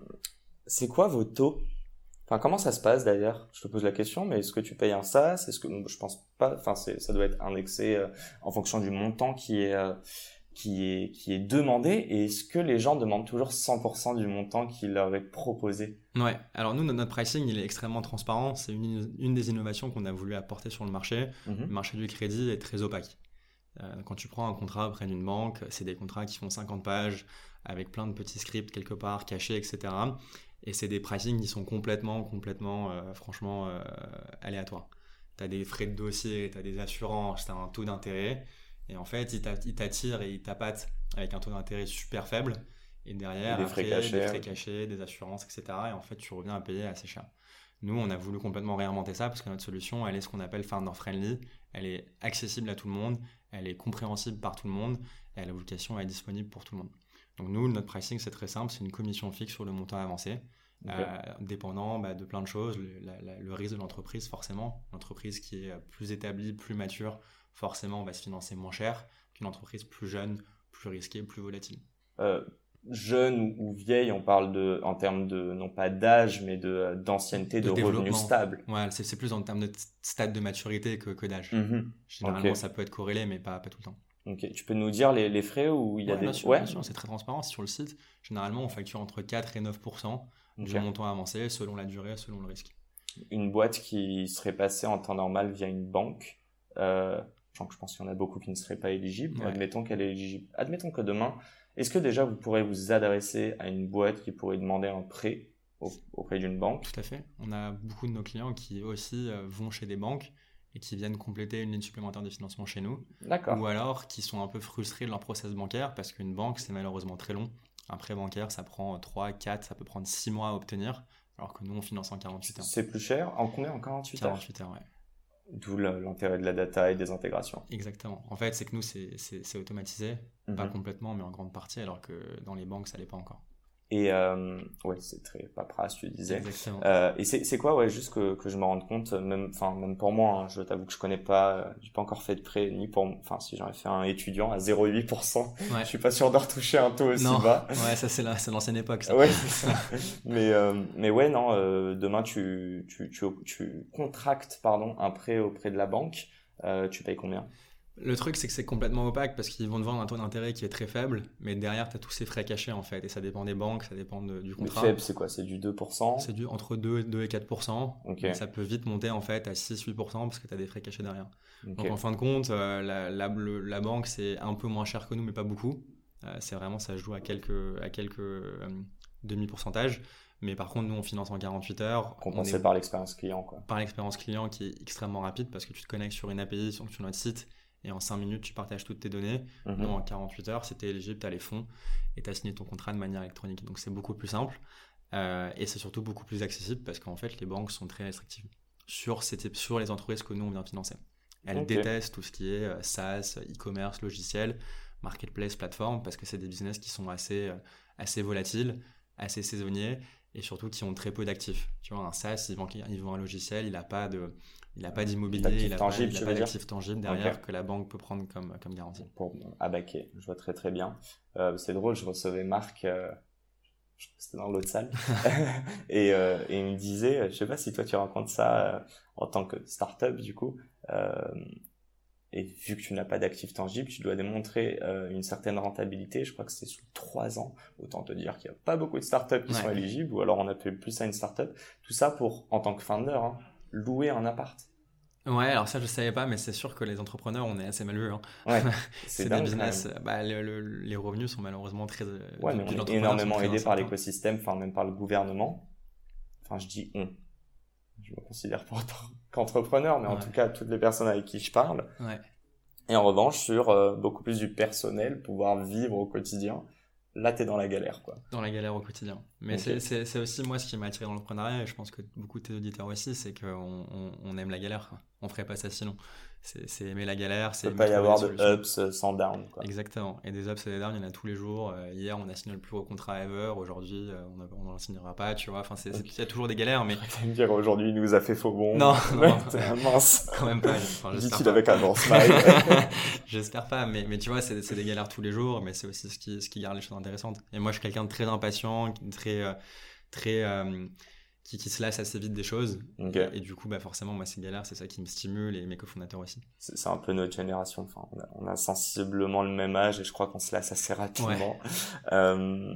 c'est quoi vos taux? Enfin, comment ça se passe d'ailleurs? Je te pose la question, mais est-ce que tu payes un SaaS? Est-ce que je pense pas Enfin, ça doit être indexé en fonction du montant qui est qui est, qui est demandé et est-ce que les gens demandent toujours 100% du montant qu'il leur est proposé? Ouais, alors nous, notre pricing, il est extrêmement transparent. C'est une, une, des innovations qu'on a voulu apporter sur le marché. Mhm. Le marché du crédit est très opaque. Euh, quand tu prends un contrat auprès d'une banque, c'est des contrats qui font 50 pages avec plein de petits scripts quelque part cachés, etc. Et c'est des pricing qui sont complètement, complètement, franchement, aléatoires. Tu as des frais de dossier, tu as des assurances, tu as un taux d'intérêt. Et en fait, ils t'attirent et ils tapatent avec un taux d'intérêt super faible. Et derrière, des, frais cachés, des frais cachés, des assurances, etc. Et en fait, tu reviens à payer assez cher. Nous, on a voulu complètement réinventer ça parce que notre solution, elle est ce qu'on appelle founder friendly. Elle est accessible à tout le monde, elle est compréhensible par tout le monde et elle a vocation être disponible pour tout le monde. Donc nous, notre pricing, c'est très simple, c'est une commission fixe sur le montant avancé, euh, dépendant bah, de plein de choses. Le, risque de l'entreprise, forcément. L'entreprise qui est plus établie, plus mature, forcément, va se financer moins cher qu'une entreprise plus jeune, plus risquée, plus volatile. Euh, jeune ou vieille, on parle de, en termes de, non pas d'âge, mais de, d'ancienneté, de, revenus stables. Ouais, c'est, plus en termes de stade de maturité que, que d'âge. Mhm. Généralement, ça peut être corrélé, mais pas, pas tout le temps. Ok, tu peux nous dire les, les frais où il y a des... Bien sûr, bien sûr, c'est très transparent. Sur le site, généralement, on facture entre 4 et 9% du montant avancé selon la durée, selon le risque. Une boîte qui serait passée en temps normal via une banque, euh, je pense qu'il y en a beaucoup qui ne seraient pas éligibles. Admettons qu'elle est éligible. Admettons que demain, est-ce que déjà vous pourrez vous adresser à une boîte qui pourrait demander un prêt auprès d'une banque? Tout à fait. On a beaucoup de nos clients qui aussi euh, vont chez des banques et qui viennent compléter une ligne supplémentaire de financement chez nous. D'accord. Ou alors qui sont un peu frustrés de leur process bancaire parce qu'une banque, c'est malheureusement très long. Un prêt bancaire, ça prend 3, 4, ça peut prendre 6 mois à obtenir, alors que nous, on finance en 48 heures. C'est plus cher En combien? En 48 heures? 48 heures, ouais. D'où l'intérêt de la data et des intégrations. Exactement. En fait, c'est que nous, c'est automatisé, pas mhm. complètement, mais en grande partie, alors que dans les banques, ça l'est pas encore. Et euh, ouais, c'est très paperasse, tu disais. Euh, et c'est quoi, ouais, juste que, que je me rende compte, même, enfin, même pour moi, hein, je t'avoue que je connais pas, euh, j'ai pas encore fait de prêt, ni pour, enfin, si j'en ai fait un étudiant à 0,8%, ouais. je suis pas sûr de retoucher un taux aussi bas. Ouais, ça c'est l'ancienne époque. Ça. Ouais, ça. mais, euh, mais ouais, non, euh, demain tu, tu, tu, tu contractes, pardon, un prêt auprès de la banque, euh, tu payes combien? Le truc, c'est que c'est complètement opaque parce qu'ils vont te vendre un taux d'intérêt qui est très faible, mais derrière, tu as tous ces frais cachés en fait. Et ça dépend des banques, ça dépend du contrat. Le faible, c'est quoi? C'est du 2% C'est du entre 2, 2 et 4%. Okay. ça peut vite monter en fait à 6-8% parce que tu as des frais cachés derrière. Donc en fin de compte, euh, la, la, banque, c'est un peu moins cher que nous, mais pas beaucoup. Euh, c'est vraiment, ça joue à quelques, à quelques euh, demi-pourcentages. Mais par contre, nous, on finance en 48 heures. Compensé par l'expérience client, quoi. Par l'expérience client qui est extrêmement rapide parce que tu te connectes sur une API, sur, sur notre site et en 5 minutes, tu partages toutes tes données. Mhm. en 48 heures, c'était éligible, tu as les fonds et tu as signé ton contrat de manière électronique. Donc c'est beaucoup plus simple euh, et c'est surtout beaucoup plus accessible parce qu'en fait, les banques sont très restrictives sur, ces types, sur les entreprises que nous, on vient financer. Elles détestent tout ce qui est euh, SaaS, e-commerce, logiciel, marketplace, plateforme parce que c'est des business qui sont assez, euh, assez volatiles, assez saisonniers et surtout qui ont très peu d'actifs. Tu vois, un SaaS, ils vend un logiciel, il n'a pas de il n'a pas d'immobilier, il n'a pas, d'actifs tangibles derrière que la banque peut prendre comme, comme garantie. Pour abaquer, je vois très très bien. Euh, c'est drôle, je recevais Marc, euh, c'était dans l'autre salle, et, euh, et, il me disait, je sais pas si toi tu rencontres ça euh, en tant que startup du coup, et vu que tu n'as pas d'actifs tangibles, tu dois démontrer une certaine rentabilité. Je crois que c'est sous trois ans. Autant te dire qu'il n'y a pas beaucoup de startups qui sont éligibles, ou alors on appelle plus ça une startup. Tout ça pour, en tant que founder, hein, louer un appart. Ouais, alors ça je savais pas, mais c'est sûr que les entrepreneurs, on est assez mal vus. Hein. Ouais, c'est des business. Bah, les revenus sont malheureusement très. Euh, ouais, mais on est énormément aidé par l'écosystème, enfin même par le gouvernement. Enfin, je dis on. Je me considère pas qu'entrepreneur, mais en tout cas toutes les personnes avec qui je parle. Ouais. Et en revanche, sur euh, beaucoup plus du personnel, pouvoir vivre au quotidien là, tu es dans la galère. quoi. Dans la galère au quotidien. Mais c'est aussi moi ce qui m'a attiré dans l'entrepreneuriat, et je pense que beaucoup de tes auditeurs aussi, c'est qu'on on, aime la galère. Quoi. On ferait pas ça sinon c'est aimer la galère. Il ne peut pas y avoir de ups euh, sans down. Quoi. Exactement. Et des ups et des downs, il y en a tous les jours. Euh, hier, on a signé le plus gros contrat ever. Aujourd'hui, euh, on n'en signera pas, tu vois. Enfin, il y a toujours des galères, mais. me dire aujourd'hui, il nous a fait faux bon. Non, non. mince. Quand même pas. Enfin, Dit-il avec un bon smile. J'espère pas, mais, mais tu vois, c'est des galères tous les jours, mais c'est aussi ce qui, ce qui garde les choses intéressantes. Et moi, je suis quelqu'un de très impatient, très, très, qui, qui se lasse assez vite des choses. Et, du coup, bah, forcément, moi, c'est galère, c'est ça qui me stimule et mes cofondateurs aussi. C'est un peu notre génération. Enfin, on a, sensiblement le même âge et je crois qu'on se lasse assez rapidement. Euh,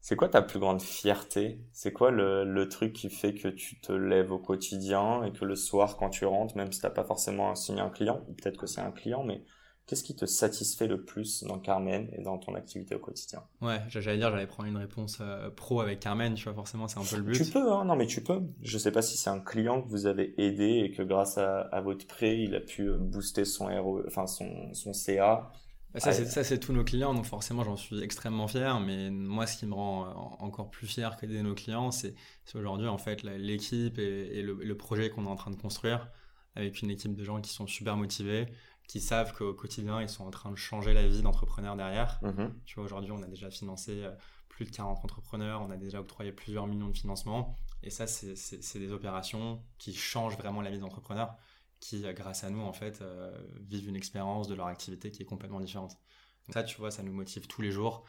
c'est quoi ta plus grande fierté? C'est quoi le, le, truc qui fait que tu te lèves au quotidien et que le soir, quand tu rentres, même si t'as pas forcément signé un client, peut-être que c'est un client, mais Qu'est-ce qui te satisfait le plus dans Carmen et dans ton activité au quotidien? Ouais, j'allais dire, j'allais prendre une réponse euh, pro avec Carmen, tu vois, forcément, c'est un peu le but. Tu peux, hein, non, mais tu peux. Je sais pas si c'est un client que vous avez aidé et que grâce à, votre prêt, il a pu booster son RO, enfin son, son CA. Bah, ça, c'est, tous nos clients, donc forcément, j'en suis extrêmement fier. Mais moi, ce qui me rend euh, encore plus fier que d'aider nos clients, c'est, aujourd'hui, en fait, l'équipe et, le, le, projet qu'on est en train de construire avec une équipe de gens qui sont super motivés, qui savent qu'au quotidien, ils sont en train de changer la vie d'entrepreneurs derrière. Mhm. Tu vois, aujourd'hui, on a déjà financé euh, plus de 40 entrepreneurs, on a déjà octroyé plusieurs millions de financements. Et ça, c'est des opérations qui changent vraiment la vie d'entrepreneurs, qui, euh, grâce à nous, en fait, euh, vivent une expérience de leur activité qui est complètement différente. Donc ça, tu vois, ça nous motive tous les jours,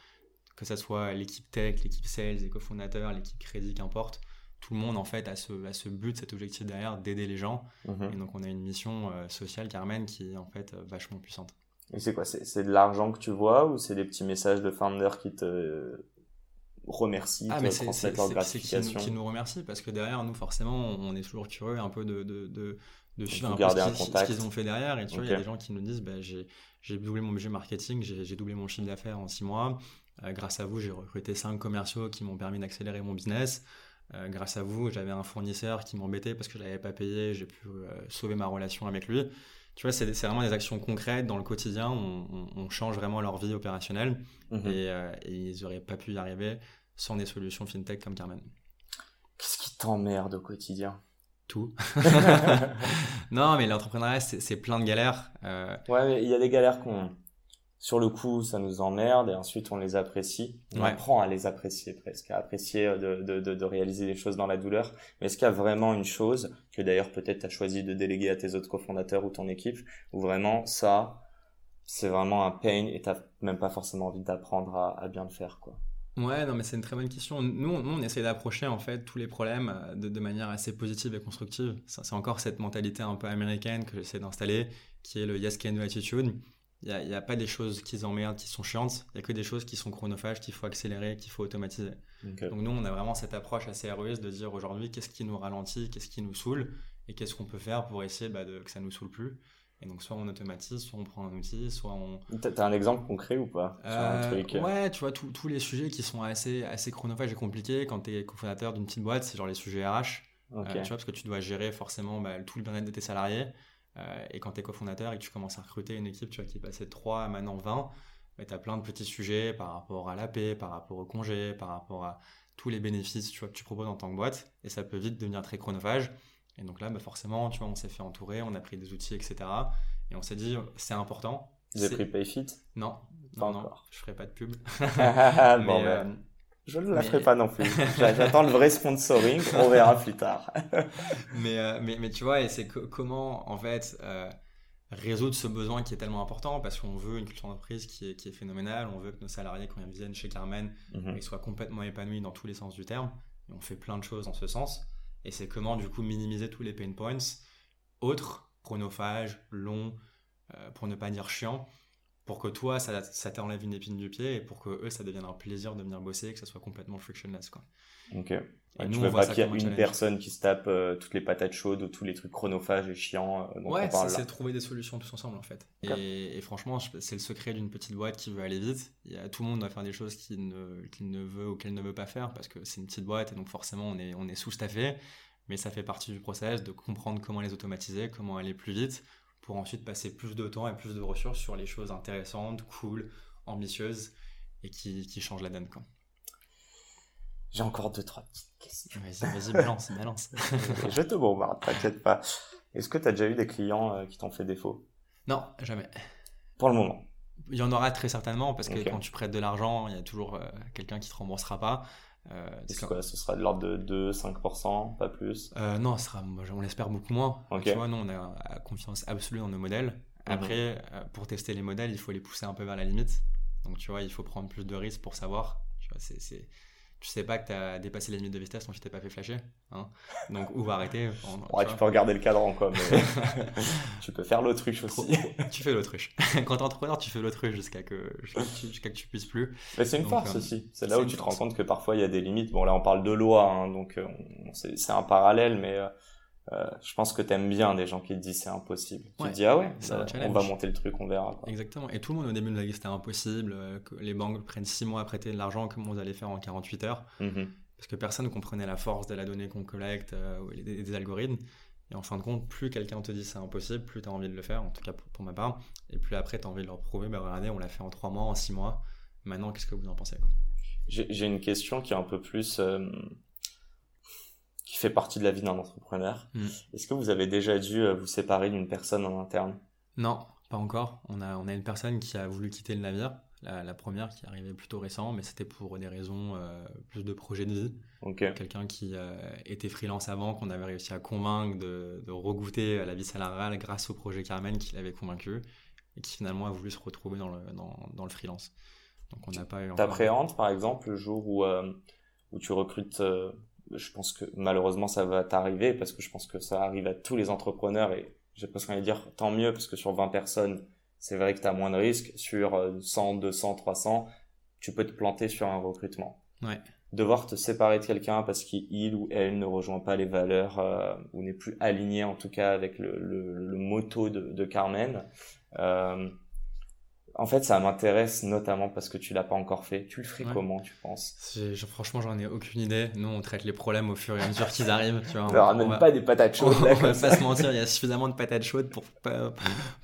que ce soit l'équipe tech, l'équipe sales, les cofondateurs, l'équipe crédit, qu'importe tout le monde en fait a ce, a ce but, cet objectif derrière d'aider les gens. Mhm. Et donc on a une mission euh, sociale, Carmen, qui est en fait euh, vachement puissante. Et c'est quoi? C'est de l'argent que tu vois ou c'est des petits messages de founders qui te remercient, ah, te transmettent leur gratification qui, qui, nous remercient parce que derrière nous forcément on est toujours curieux un peu de, de, de, de suivre un peu ce qu'ils ont fait derrière. Et tu vois, il y a des gens qui nous disent bah, j'ai doublé mon budget marketing, j'ai doublé mon chiffre d'affaires en six mois. Euh, grâce à vous, j'ai recruté cinq commerciaux qui m'ont permis d'accélérer mon business. Euh, grâce à vous, j'avais un fournisseur qui m'embêtait parce que je l'avais pas payé, j'ai pu euh, sauver ma relation avec lui. Tu vois, c'est vraiment des actions concrètes dans le quotidien. On, on, change vraiment leur vie opérationnelle mhm. euh, et, ils n'auraient pas pu y arriver sans des solutions fintech comme Carmen. Qu'est-ce qui t'emmerde au quotidien? Tout. non, mais l'entrepreneuriat, c'est plein de galères. Ouais, il y a des galères qu'on sur le coup, ça nous emmerde et ensuite on les apprécie. On apprend à les apprécier presque, à apprécier de, de, de, de réaliser les choses dans la douleur. Mais est-ce qu'il y a vraiment une chose que d'ailleurs peut-être tu as choisi de déléguer à tes autres cofondateurs ou ton équipe, où vraiment ça, c'est vraiment un pain et t'as même pas forcément envie d'apprendre à, à, bien le faire, quoi? Ouais, non, mais c'est une très bonne question. Nous, on, on essaie d'approcher en fait tous les problèmes euh, de, de manière assez positive et constructive. C'est encore cette mentalité un peu américaine que j'essaie d'installer, qui est le yes can do attitude il n'y a, a, pas des choses qui emmerdent, qui sont chiantes. Il n'y a que des choses qui sont chronophages, qu'il faut accélérer, qu'il faut automatiser. Donc nous, on a vraiment cette approche assez RES de dire aujourd'hui qu'est-ce qui nous ralentit, qu'est-ce qui nous saoule, et qu'est-ce qu'on peut faire pour essayer bah, de, que ça nous saoule plus. Et donc soit on automatise, soit on prend un outil, soit on... T'as un exemple concret ou pas? Euh, Ouais, tu vois, tous les sujets qui sont assez, assez chronophages et compliqués quand tu es cofondateur d'une petite boîte, c'est genre les sujets RH. Euh, tu vois, parce que tu dois gérer forcément bah, tout le bien-être de tes salariés. Euh, et quand tu es cofondateur et que tu commences à recruter une équipe, tu vois, qui est passée de 3 à maintenant 20, tu as plein de petits sujets par rapport à la paix, par rapport au congé, par rapport à tous les bénéfices tu vois, que tu proposes en tant que boîte. Et ça peut vite devenir très chronophage. Et donc là, bah forcément, tu vois, on s'est fait entourer, on a pris des outils, etc. Et on s'est dit, c'est important. Vous avez pris PayFit? Non, non, non, je ferai pas de pub. mais, euh, je ne la ferai pas non plus. J'attends le vrai sponsoring, on verra plus tard. mais, euh, mais, mais, tu vois, et c'est comment, en fait, euh, résoudre ce besoin qui est tellement important parce qu'on veut une culture d'entreprise qui est, qui est phénoménale. On veut que nos salariés, quand ils viennent chez Carmen, mhm. ils soient complètement épanouis dans tous les sens du terme. Et on fait plein de choses en ce sens. Et c'est comment, du coup, minimiser tous les pain points autres, chronophages, longs, euh, pour ne pas dire chiants, pour que toi, ça, ça t'enlève une épine du pied et pour que eux, ça devienne un plaisir de venir bosser et que ça soit complètement frictionless. Quoi. Ok. Et nous, tu veux pas qu'il y ait une personne qui se tape euh, toutes les patates chaudes ou tous les trucs chronophages et chiants euh, ouais, c'est trouver des solutions tous ensemble en fait. Et, franchement, c'est le secret d'une petite boîte qui veut aller vite. Il y a, tout le monde doit faire des choses qu'il ne, qu'il ne veut ou qu'elle ne veut pas faire parce que c'est une petite boîte et donc forcément on est, on est sous-staffé. Mais ça fait partie du process de comprendre comment les automatiser, comment aller plus vite pour ensuite passer plus de temps et plus de ressources sur les choses intéressantes, cool, ambitieuses et qui, qui changent la donne. Quoi. J'ai encore deux, trois petites questions. Vas-y, vas-y, balance, balance. Je te bombarde, t'inquiète pas. Est-ce que tu as déjà eu des clients euh, qui t'ont fait défaut? Non, jamais. Pour le moment Il y en aura très certainement, parce que quand tu prêtes de l'argent, il y a toujours euh, quelqu'un qui te remboursera pas. Euh, c'est quoi Ce sera de l'ordre de 2-5%, pas plus? Euh, Non, ce sera, on l'espère beaucoup moins. Tu vois, nous, on a confiance absolue dans nos modèles. Mhm. Après, euh, pour tester les modèles, il faut les pousser un peu vers la limite. Donc, tu vois, il faut prendre plus de risques pour savoir. Tu vois, c'est tu sais pas que tu as dépassé les limites de vitesse donc tu t'es pas fait flasher. Hein donc, ou arrêter. ouais, tu peux regarder le cadran, quoi. Mais tu peux faire l'autruche aussi. tu fais l'autruche. Quand t'es entrepreneur, tu fais l'autruche jusqu'à que, jusqu'à que tu puisses plus. Mais c'est une force euh, aussi. C'est là où tu te rends compte que parfois il y a des limites. Bon, là, on parle de loi, hein, donc euh, c'est un parallèle, mais euh, euh, je pense que t'aimes bien des gens qui te disent c'est impossible. Tu te dis ah ouais, bah, on va monter le truc, on verra. Quoi. Exactement. Et tout le monde au début nous a dit c'était impossible, euh, que les banques prennent 6 mois à prêter de l'argent, comment vous allez faire en 48 heures. Mm-hmm. Parce que personne ne comprenait la force de la donnée qu'on collecte, euh, des, des, algorithmes. Et en fin de compte, plus quelqu'un te dit c'est impossible, plus tu as envie de le faire, en tout cas pour, ma part. Et plus après tu as envie de leur prouver, bah regardez, on l'a fait en 3 mois, en 6 mois. Maintenant, qu'est-ce que vous en pensez J'ai une question qui est un peu plus qui fait partie de la vie d'un entrepreneur. Mm. Est-ce que vous avez déjà dû euh, vous séparer d'une personne en interne? Non, pas encore. On a, on a une personne qui a voulu quitter le navire. La, première qui est arrivée plutôt récent, mais c'était pour des raisons euh, plus de projet de vie. Quelqu'un qui euh, était freelance avant, qu'on avait réussi à convaincre de, de regoûter à la vie salariale grâce au projet Carmen qui l'avait convaincu et qui finalement a voulu se retrouver dans le, dans, dans le freelance. Donc on n'a pas eu. T'appréhendes par exemple le jour où, où tu recrutes je pense que malheureusement ça va t'arriver parce que je pense que ça arrive à tous les entrepreneurs et j'ai presque envie de dire tant mieux parce que sur 20 personnes, c'est vrai que tu as moins de risques. Sur 100, 200, 300, tu peux te planter sur un recrutement. Ouais. Devoir te séparer de quelqu'un parce qu'il ou elle ne rejoint pas les valeurs euh, ou n'est plus aligné en tout cas avec le, le, le moto de, de Carmen. Euh, en fait, ça m'intéresse notamment parce que tu l'as pas encore fait. Tu le ferais comment, tu penses? Franchement, j'en ai aucune idée. Nous, on traite les problèmes au fur et à mesure qu'ils arrivent. Tu vois, on, ne ramène pas des patates chaudes. on, va pas se mentir, il y a suffisamment de patates chaudes pour,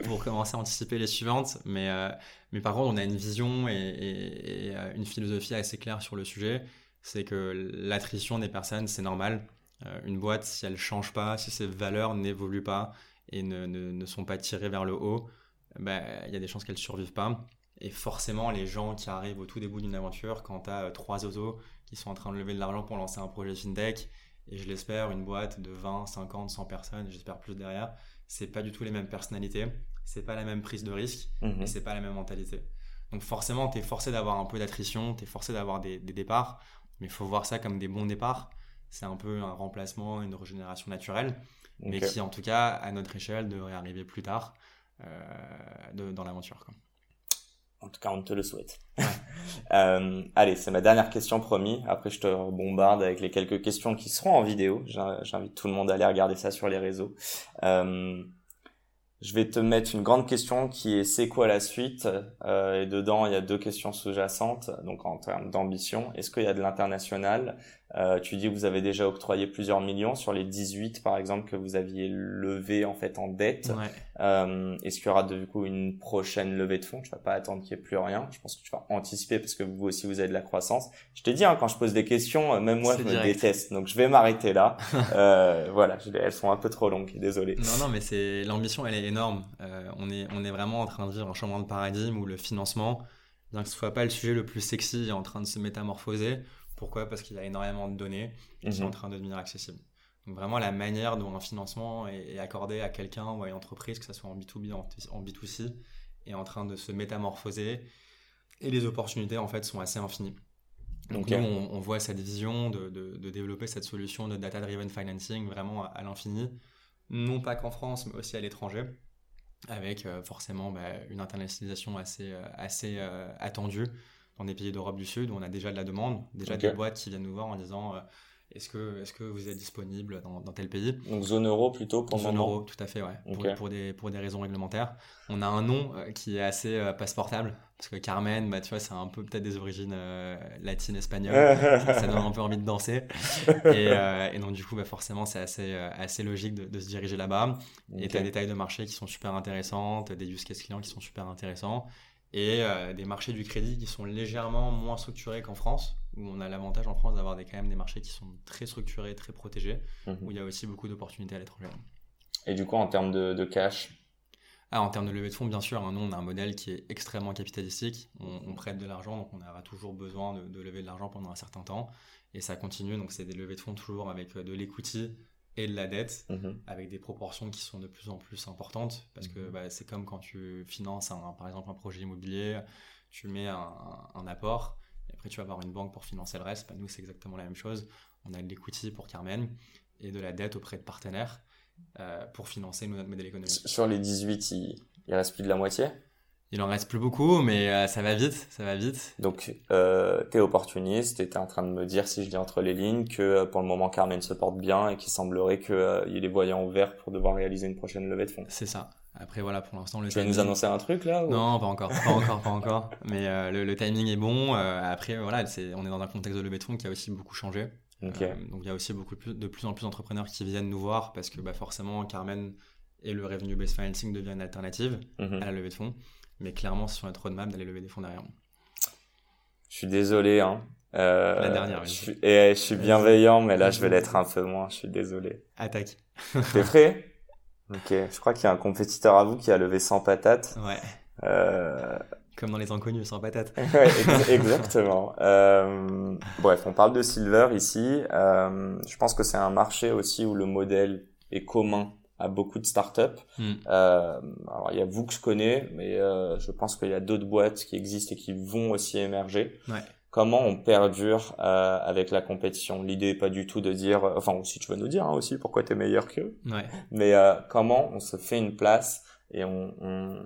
pour commencer à anticiper les suivantes. Mais, euh, mais par contre, on a une vision et, et, euh, une philosophie assez claire sur le sujet. C'est que l'attrition des personnes, c'est normal. Euh, une boîte, si elle change pas, si ses valeurs n'évoluent pas et ne, ne, ne sont pas tirées vers le haut, bah, il y a des chances qu'elles ne survivent pas. Et forcément, les gens qui arrivent au tout début d'une aventure, quand tu as euh, trois oiseaux qui sont en train de lever de l'argent pour lancer un projet fintech, et je l'espère, une boîte de 20, 50, 100 personnes, j'espère plus derrière, c'est pas du tout les mêmes personnalités, c'est pas la même prise de risque, mhm. et c'est pas la même mentalité. Donc forcément, tu es forcé d'avoir un peu d'attrition, tu es forcé d'avoir des, départs, mais il faut voir ça comme des bons départs. C'est un peu un remplacement, une régénération naturelle, mais qui en tout cas, à notre échelle, devrait arriver plus tard. Euh, dans l'aventure. En tout cas, on te le souhaite. euh, allez, c'est ma dernière question promis. Après, je te bombarde avec les quelques questions qui seront en vidéo. J'invite tout le monde à aller regarder ça sur les réseaux. Euh, je vais te mettre une grande question qui est c'est quoi la suite? Euh, Et dedans, il y a deux questions sous-jacentes. Donc en termes d'ambition, est-ce qu'il y a de l'international? Euh, tu dis que vous avez déjà octroyé plusieurs millions sur les 18 par exemple que vous aviez levé en fait en dette. Euh, Est-ce qu'il y aura du coup une prochaine levée de fonds? Tu vas pas attendre qu'il n'y ait plus rien. Je pense que tu vas anticiper parce que vous aussi vous avez de la croissance. Je te dis hein, quand je pose des questions, euh, même moi je me déteste. Donc je vais m'arrêter là. euh, voilà, elles sont un peu trop longues. Désolé. Non non mais c'est l'ambition elle est énorme. Euh, on est on est vraiment en train de vivre un changement de paradigme où le financement, bien que ce soit pas le sujet le plus sexy, est en train de se métamorphoser pourquoi? Parce qu'il y a énormément de données qui sont mhm. en train de devenir accessibles. Donc vraiment la manière dont un financement est, accordé à quelqu'un ou à une entreprise, que ce soit en B2B, en, en B2C, est en train de se métamorphoser. Et les opportunités en fait sont assez infinies. Donc nous, on, voit cette vision de, de, développer cette solution de data-driven financing vraiment à, l'infini, non pas qu'en France, mais aussi à l'étranger, avec euh, forcément bah, une internationalisation assez, euh, assez euh, attendue dans des pays d'Europe du Sud où on a déjà de la demande, déjà des boîtes qui viennent nous voir en disant euh, est-ce que, est que vous êtes disponible dans, dans, tel pays? Donc zone euro plutôt pour Zone euro, tout à fait, ouais. Pour, pour, des, pour des raisons réglementaires. On a un nom euh, qui est assez euh, passeportable, parce que Carmen, bah, tu vois, c'est un peu peut-être des origines latines, espagnoles. ça, donne un peu envie de danser. Et, et donc du coup, bah, forcément, c'est assez, assez logique de, de se diriger là-bas. Et tu as des tailles de marché qui sont super intéressantes, des use case clients qui sont super intéressants et euh, des marchés du crédit qui sont légèrement moins structurés qu'en France, où on a l'avantage en France d'avoir des, quand même des marchés qui sont très structurés, très protégés, mhm. où il y a aussi beaucoup d'opportunités à l'étranger. Et du coup, en termes de, cash? Ah, En termes de levée de fonds, bien sûr, hein, nous, on a un modèle qui est extrêmement capitalistique. On, prête de l'argent, donc on aura toujours besoin de, de, lever de l'argent pendant un certain temps. Et ça continue, donc c'est des levées de fonds toujours avec euh, de l'equity, et de la dette mhm. avec des proportions qui sont de plus en plus importantes parce que mhm. bah, c'est comme quand tu finances un, par exemple un projet immobilier, tu mets un, apport et après tu vas avoir une banque pour financer le reste. Bah, nous c'est exactement la même chose. On a de l'equity pour Carmen et de la dette auprès de partenaires euh, pour financer notre modèle économique. Sur les 18, il, il reste plus de la moitié? Il en reste plus beaucoup, mais euh, ça va vite, ça va vite. Donc, euh, t'es opportuniste et t'es en train de me dire, si je dis entre les lignes, que euh, pour le moment Carmen se porte bien et qu'il semblerait qu'il euh, y ait les voyants ouverts pour devoir réaliser une prochaine levée de fonds. C'est ça. Après, voilà, pour l'instant, le Tu vas nous annoncer un truc là ou... Non, pas encore, pas encore, pas encore. Mais euh, le, le, timing est bon. Après, voilà, c'est, on est dans un contexte de levée de fonds qui a aussi beaucoup changé. Donc, il y a aussi beaucoup de plus, de plus en plus d'entrepreneurs qui viennent nous voir parce que bah, forcément, Carmen et le revenue based financing devient une alternative Mhm. à la levée de fonds. Mais clairement, sur notre roadmap d'aller lever des fonds derrière. Je suis désolé, hein. Euh, La dernière, je suis, et je suis bienveillant, mais là, je vais l'être un peu moins. Je suis désolé. Attaque. T'es prêt? Ok. Je crois qu'il y a un compétiteur à vous qui a levé 100 patates. Ouais. Euh... Comme dans les inconnus, sans patate. ouais, ex- exactement. Euh, bref, on parle de silver ici. Je pense que c'est un marché aussi où le modèle est commun à beaucoup de startups. Hmm. Euh, alors il y a vous que je connais, mais euh, je pense qu'il y a d'autres boîtes qui existent et qui vont aussi émerger. Ouais. Comment on perdure euh, avec la compétition? L'idée est pas du tout de dire, enfin si tu veux nous dire hein, aussi pourquoi tu es meilleur qu'eux, Ouais. mais comment on se fait une place et on, on...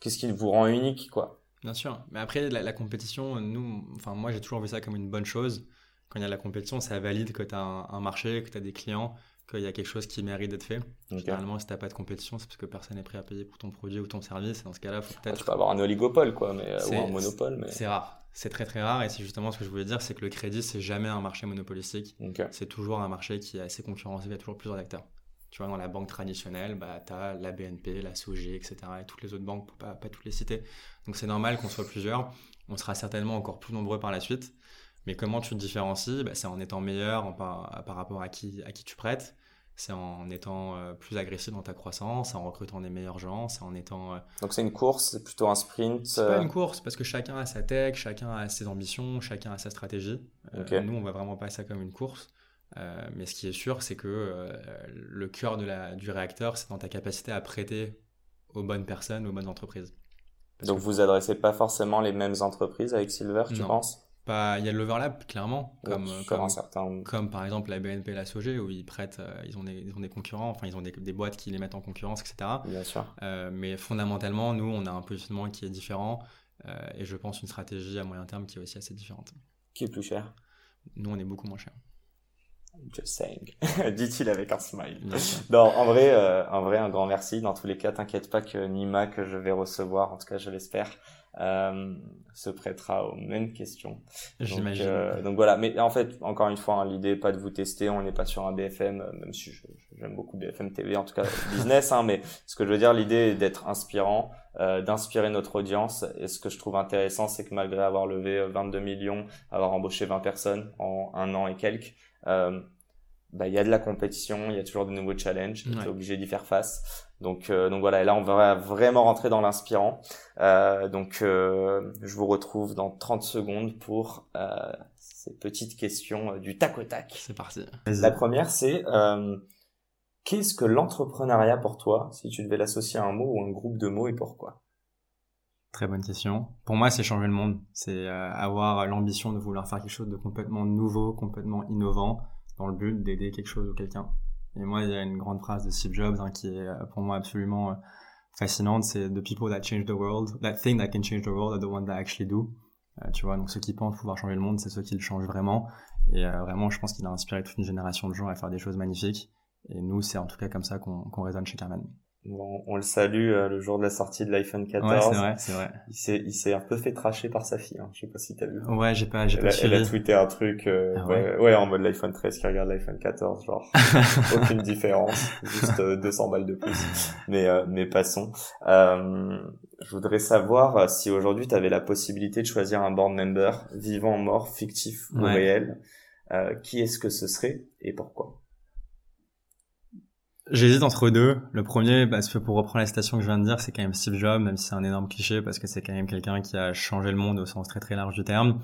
qu'est-ce qui vous rend unique quoi? Bien sûr. Mais après, la, la compétition, nous, enfin, moi, j'ai toujours vu ça comme une bonne chose. Quand il y a la compétition, ça valide que tu as un, un marché, que tu as des clients, qu'il y a quelque chose qui mérite d'être fait. Généralement, si tu pas de compétition, c'est parce que personne n'est prêt à payer pour ton produit ou ton service. Et dans ce cas-là, faut Ah, peut-être. Tu peux avoir un oligopole quoi, mais euh, ou un monopole, mais C'est rare. C'est très très rare. Et c'est justement ce que je voulais dire, c'est que le crédit, c'est jamais un marché monopolistique. C'est toujours un marché qui est assez concurrentiel, il y a toujours plusieurs acteurs. Tu vois, dans la banque traditionnelle, bah, tu as la BNP, la SOG, etc. et toutes les autres banques, pour pas, pas toutes les citer. Donc c'est normal qu'on soit plusieurs. On sera certainement encore plus nombreux par la suite. Mais comment tu te différencies? Bah, C'est en étant meilleur en par, par rapport à qui, à qui tu prêtes. C'est en étant euh, plus agressif dans ta croissance, c'est en recrutant des meilleurs gens, c'est en étant... euh, Donc c'est une course, c'est plutôt un sprint. c'est euh, pas une course, parce que chacun a sa tech, chacun a ses ambitions, chacun a sa stratégie. Euh. Nous, on va vraiment pas ça comme une course. Euh, mais ce qui est sûr, c'est que euh, le cœur de la, du réacteur, c'est dans ta capacité à prêter aux bonnes personnes, aux bonnes entreprises. Parce Donc que vous adressez pas forcément les mêmes entreprises avec Silver, tu Non. penses? Pas- Il y a de l'overlap, clairement, comme, Sur comme, un certain. comme par exemple la BNP et la SOG, où ils prêtent, euh, ils, ont des, ils ont des concurrents, enfin ils ont des, des boîtes qui les mettent en concurrence, etc. Bien sûr. Euh, mais fondamentalement, nous, on a un positionnement qui est différent euh, et je pense une stratégie à moyen terme qui est aussi assez différente. Qui est plus cher Nous, on est beaucoup moins cher. Just saying. Dit-il avec un smile. Non, en vrai, en vrai, un grand merci. Dans tous les cas, t'inquiète pas que Nima, que je vais recevoir, en tout cas, je l'espère, euh, se prêtera aux mêmes questions. Donc, J'imagine. euh, donc voilà. Mais en fait, encore une fois, hein, l'idée pas de vous tester. On n'est pas sur un BFM, euh, même si j'aime beaucoup BFM TV, en tout cas business. Hein, mais ce que je veux dire, l'idée est d'être inspirant, euh, d'inspirer notre audience. Et ce que je trouve intéressant, c'est que malgré avoir levé euh, 22 millions, avoir embauché 20 personnes en un an et quelques, euh, bah, il y a de la compétition, il y a toujours de nouveaux challenges, tu es obligé d'y faire face. Donc, euh, donc voilà, et là on va vraiment rentrer dans l'inspirant. Euh, donc euh, je vous retrouve dans 30 secondes pour euh, ces petites questions euh, du tac au tac. C'est parti. La première c'est euh, qu'est-ce que l'entrepreneuriat pour toi, si tu devais l'associer à un mot ou un groupe de mots et pourquoi? Très bonne question. Pour moi, c'est changer le monde. C'est euh, avoir l'ambition de vouloir faire quelque chose de complètement nouveau, complètement innovant, dans le but d'aider quelque chose ou quelqu'un. Et moi, il y a une grande phrase de Steve Jobs hein, qui est euh, pour moi absolument euh, fascinante. C'est The people that change the world, that thing that can change the world are the ones that actually do. Euh, tu vois, donc ceux qui pensent pouvoir changer le monde, c'est ceux qui le changent vraiment. Et vraiment, je pense qu'il a inspiré toute une génération de gens à faire des choses magnifiques. Et nous, c'est en tout cas comme ça qu'on qu'on résonne chez Carman. Bon, On le salue euh, le jour de la sortie de l'iPhone 14. Ouais, c'est vrai, c'est vrai. Il s'est, il s'est un peu fait tracher par sa fille. Hein. Je sais pas si t'as vu. Ouais, j'ai pas, j'ai Elle pas a, elle a tweeté un truc, euh, Ah ouais, ouais ouais, en mode l'iPhone 13 qui regarde l'iPhone 14, genre aucune différence, juste euh, 200 balles de plus. Mais euh, mais passons. Euh, je voudrais savoir euh, si aujourd'hui tu avais la possibilité de choisir un board member, vivant, mort, fictif ou Ouais. réel. Euh, qui est-ce que ce serait et pourquoi? J'hésite entre deux. Le premier, parce que pour reprendre la citation que je viens de dire, c'est quand même Steve Jobs, même si c'est un énorme cliché, parce que c'est quand même quelqu'un qui a changé le monde au sens très très large du terme.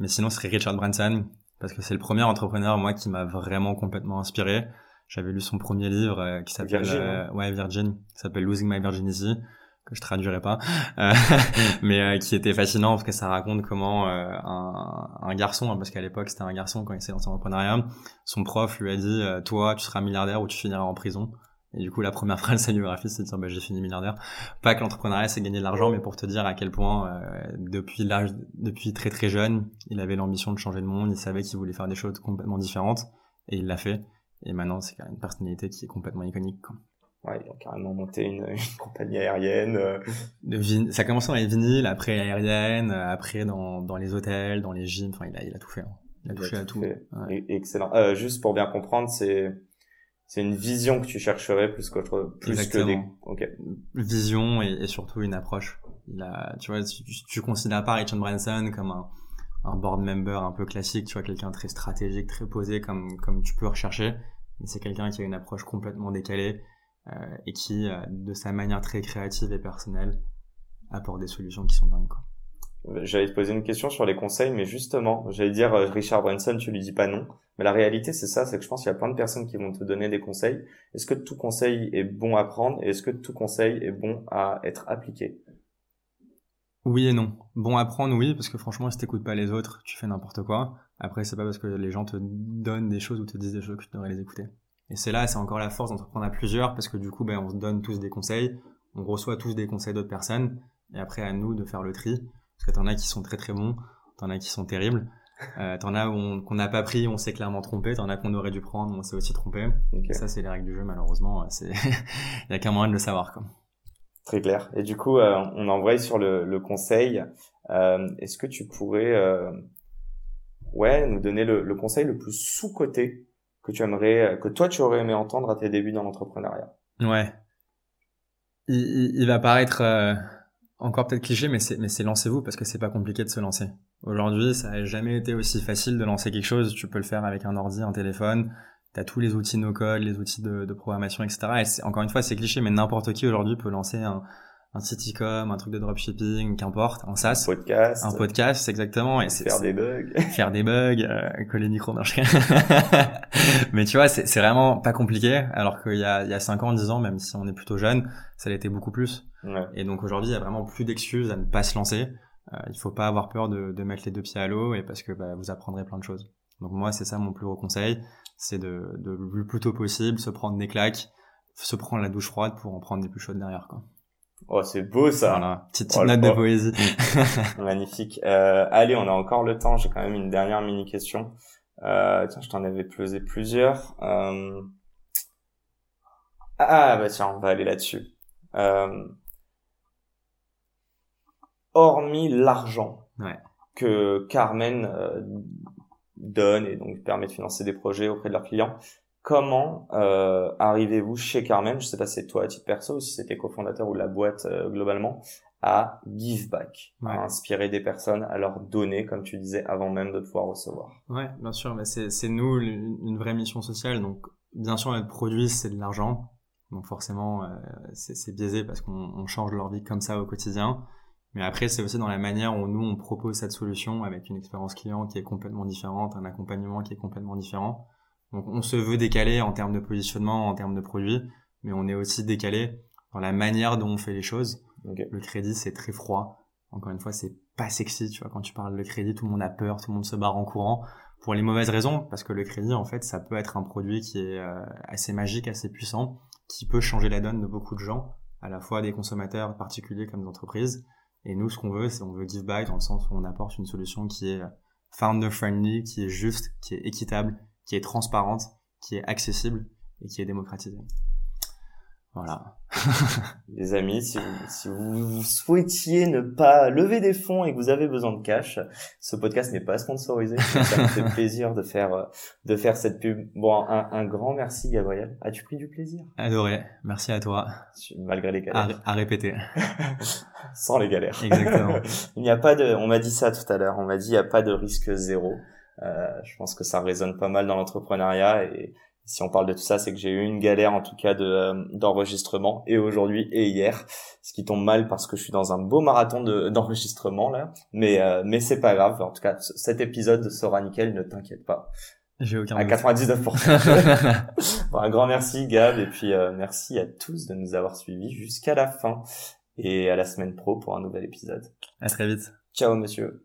Mais sinon, ce serait Richard Branson, parce que c'est le premier entrepreneur, moi, qui m'a vraiment complètement inspiré. J'avais lu son premier livre euh, qui s'appelle Virgin, euh, ouais Virgin, qui s'appelle Losing My Virginity, que je traduirai pas, Euh, mais euh, qui était fascinant parce que ça raconte comment euh, un, un garçon, hein, parce qu'à l'époque c'était un garçon quand il s'est lancé en entrepreneuriat, son prof lui a dit euh, toi tu seras milliardaire ou tu finiras en prison. Et du coup, la première phrase de sa biographie, c'est de dire bah, j'ai fini milliardaire. Pas que l'entrepreneuriat, c'est gagner de l'argent, mais pour te dire à quel point, euh, depuis l'âge, depuis très très jeune, il avait l'ambition de changer le monde. Il savait qu'il voulait faire des choses complètement différentes, et il l'a fait. Et maintenant, c'est une personnalité qui est complètement iconique. Quoi. Ouais, il a carrément monté une, compagnie aérienne. Euh. De ça a commencé dans les vinyles, après aérienne, après dans, dans les hôtels, dans les gyms. Enfin, il a, il a tout fait. Hein. Il a touché à tout. Excellent. Euh, juste pour bien comprendre, c'est c'est une vision que tu chercherais plus qu'autre plus que des okay. vision et, et, surtout une approche il a tu vois tu, tu considères pas Richard Branson comme un, un board member un peu classique tu vois quelqu'un très stratégique très posé comme comme tu peux rechercher mais c'est quelqu'un qui a une approche complètement décalée euh, et qui euh, de sa manière très créative et personnelle apporte des solutions qui sont dingues quoi. J'allais te poser une question sur les conseils, mais justement, j'allais dire euh, Richard Branson, tu lui dis pas non. Mais la réalité, c'est ça, c'est que je pense qu'il y a plein de personnes qui vont te donner des conseils. Est-ce que tout conseil est bon à prendre et est-ce que tout conseil est bon à être appliqué? Oui et non. Bon à prendre, oui, parce que franchement, si t'écoutes pas les autres, tu fais n'importe quoi. Après, c'est pas parce que les gens te donnent des choses ou te disent des choses que tu devrais les écouter. Et c'est là, c'est encore la force d'entreprendre à plusieurs, parce que du coup, ben, on se donne tous des conseils, on reçoit tous des conseils d'autres personnes, et après à nous de faire le tri. Parce que t'en as qui sont très très bons, t'en as qui sont terribles. Euh, t'en as qu'on n'a pas pris, on s'est clairement trompé. T'en as qu'on aurait dû prendre, on s'est aussi trompé. ça, c'est les règles du jeu, malheureusement. C'est, il y a qu'un moyen de le savoir, quoi. Très clair. Et du coup, euh, on envoie sur le, le conseil. Euh, est-ce que tu pourrais, euh, ouais, nous donner le, le conseil le plus sous-coté que tu aimerais, que toi tu aurais aimé entendre à tes débuts dans l'entrepreneuriat Ouais. Il, il, va paraître euh, encore peut-être cliché, mais c'est, mais c'est lancez-vous parce que c'est pas compliqué de se lancer. Aujourd'hui, ça n'a jamais été aussi facile de lancer quelque chose. Tu peux le faire avec un ordi, un téléphone. Tu as tous les outils no-code, les outils de, de programmation, etc. Et encore une fois, c'est cliché, mais n'importe qui aujourd'hui peut lancer un, un site e-com, un truc de dropshipping, qu'importe, un SaaS. Un podcast. Un podcast, exactement. Et faire des bugs. Faire des bugs, euh, coller micro, non, Mais tu vois, c'est vraiment pas compliqué, alors qu'il y a, il y a 5 ans, 10 ans, même si on est plutôt jeune, ça l'était beaucoup plus. Ouais. Et donc aujourd'hui, il y a vraiment plus d'excuses à ne pas se lancer. Euh, il faut pas avoir peur de, de, mettre les deux pieds à l'eau, et parce que bah, vous apprendrez plein de choses. Donc moi, c'est ça mon plus gros conseil, c'est de, de le plus tôt possible se prendre des claques, se prendre la douche froide pour en prendre des plus chaudes derrière, quoi. Oh, c'est beau ça. Voilà, petite, oh, note de poésie. Magnifique. Euh, allez, on a encore le temps. J'ai quand même une dernière mini question. Euh, tiens, je t'en avais posé plusieurs. Euh... Ah bah tiens, on va aller là-dessus. Euh... Hormis l'argent ouais. que Carmen euh, donne et donc permet de financer des projets auprès de leurs clients, Comment euh, arrivez-vous chez Carmen, je sais pas si c'est toi à titre perso ou si c'était cofondateur ou la boîte euh, globalement, à give back, à inspirer des personnes, à leur donner, comme tu disais, avant même de pouvoir recevoir. Ouais, bien sûr, mais c'est, nous une vraie mission sociale. Donc, bien sûr, notre produit, c'est de l'argent. Donc forcément, euh, c'est, biaisé parce qu'on on change leur vie comme ça au quotidien. Mais après, c'est aussi dans la manière où nous, on propose cette solution avec une expérience client qui est complètement différente, un accompagnement qui est complètement différent. Donc on se veut décalé en termes de positionnement, en termes de produits, mais on est aussi décalé dans la manière dont on fait les choses. Le crédit, c'est très froid. Encore une fois, c'est pas sexy, tu vois. Quand tu parles de crédit, tout le monde a peur, tout le monde se barre en courant pour les mauvaises raisons, parce que le crédit, en fait, ça peut être un produit qui est euh, assez magique, assez puissant, qui peut changer la donne de beaucoup de gens, à la fois des consommateurs particuliers comme des entreprises. Et nous, ce qu'on veut, c'est on veut give back dans le sens où on apporte une solution qui est founder friendly, qui est juste, qui est équitable, qui est transparente, qui est accessible et qui est démocratisée. Voilà. Les amis, si vous, si vous souhaitiez ne pas lever des fonds et que vous avez besoin de cash, ce podcast n'est pas sponsorisé. Ça me fait plaisir de faire de faire cette pub. Bon, un, un grand merci Gabriel. As-tu pris du plaisir? Adoré. Merci à toi. Malgré les galères. À, à répéter. Sans les galères. Exactement. il n'y a pas de. On m'a dit ça tout à l'heure. On m'a dit il n'y a pas de risque zéro. Euh, je pense que ça résonne pas mal dans l'entrepreneuriat et si on parle de tout ça, c'est que j'ai eu une galère en tout cas de euh, d'enregistrement et aujourd'hui et hier, ce qui tombe mal parce que je suis dans un beau marathon de d'enregistrement là, mais euh, mais c'est pas grave. En tout cas, cet épisode sera nickel, ne t'inquiète pas. J'ai aucun à 99%. bon, un grand merci Gab et puis merci à tous de nous avoir suivis jusqu'à la fin et à la semaine pro pour un nouvel épisode. À très vite. Ciao monsieur.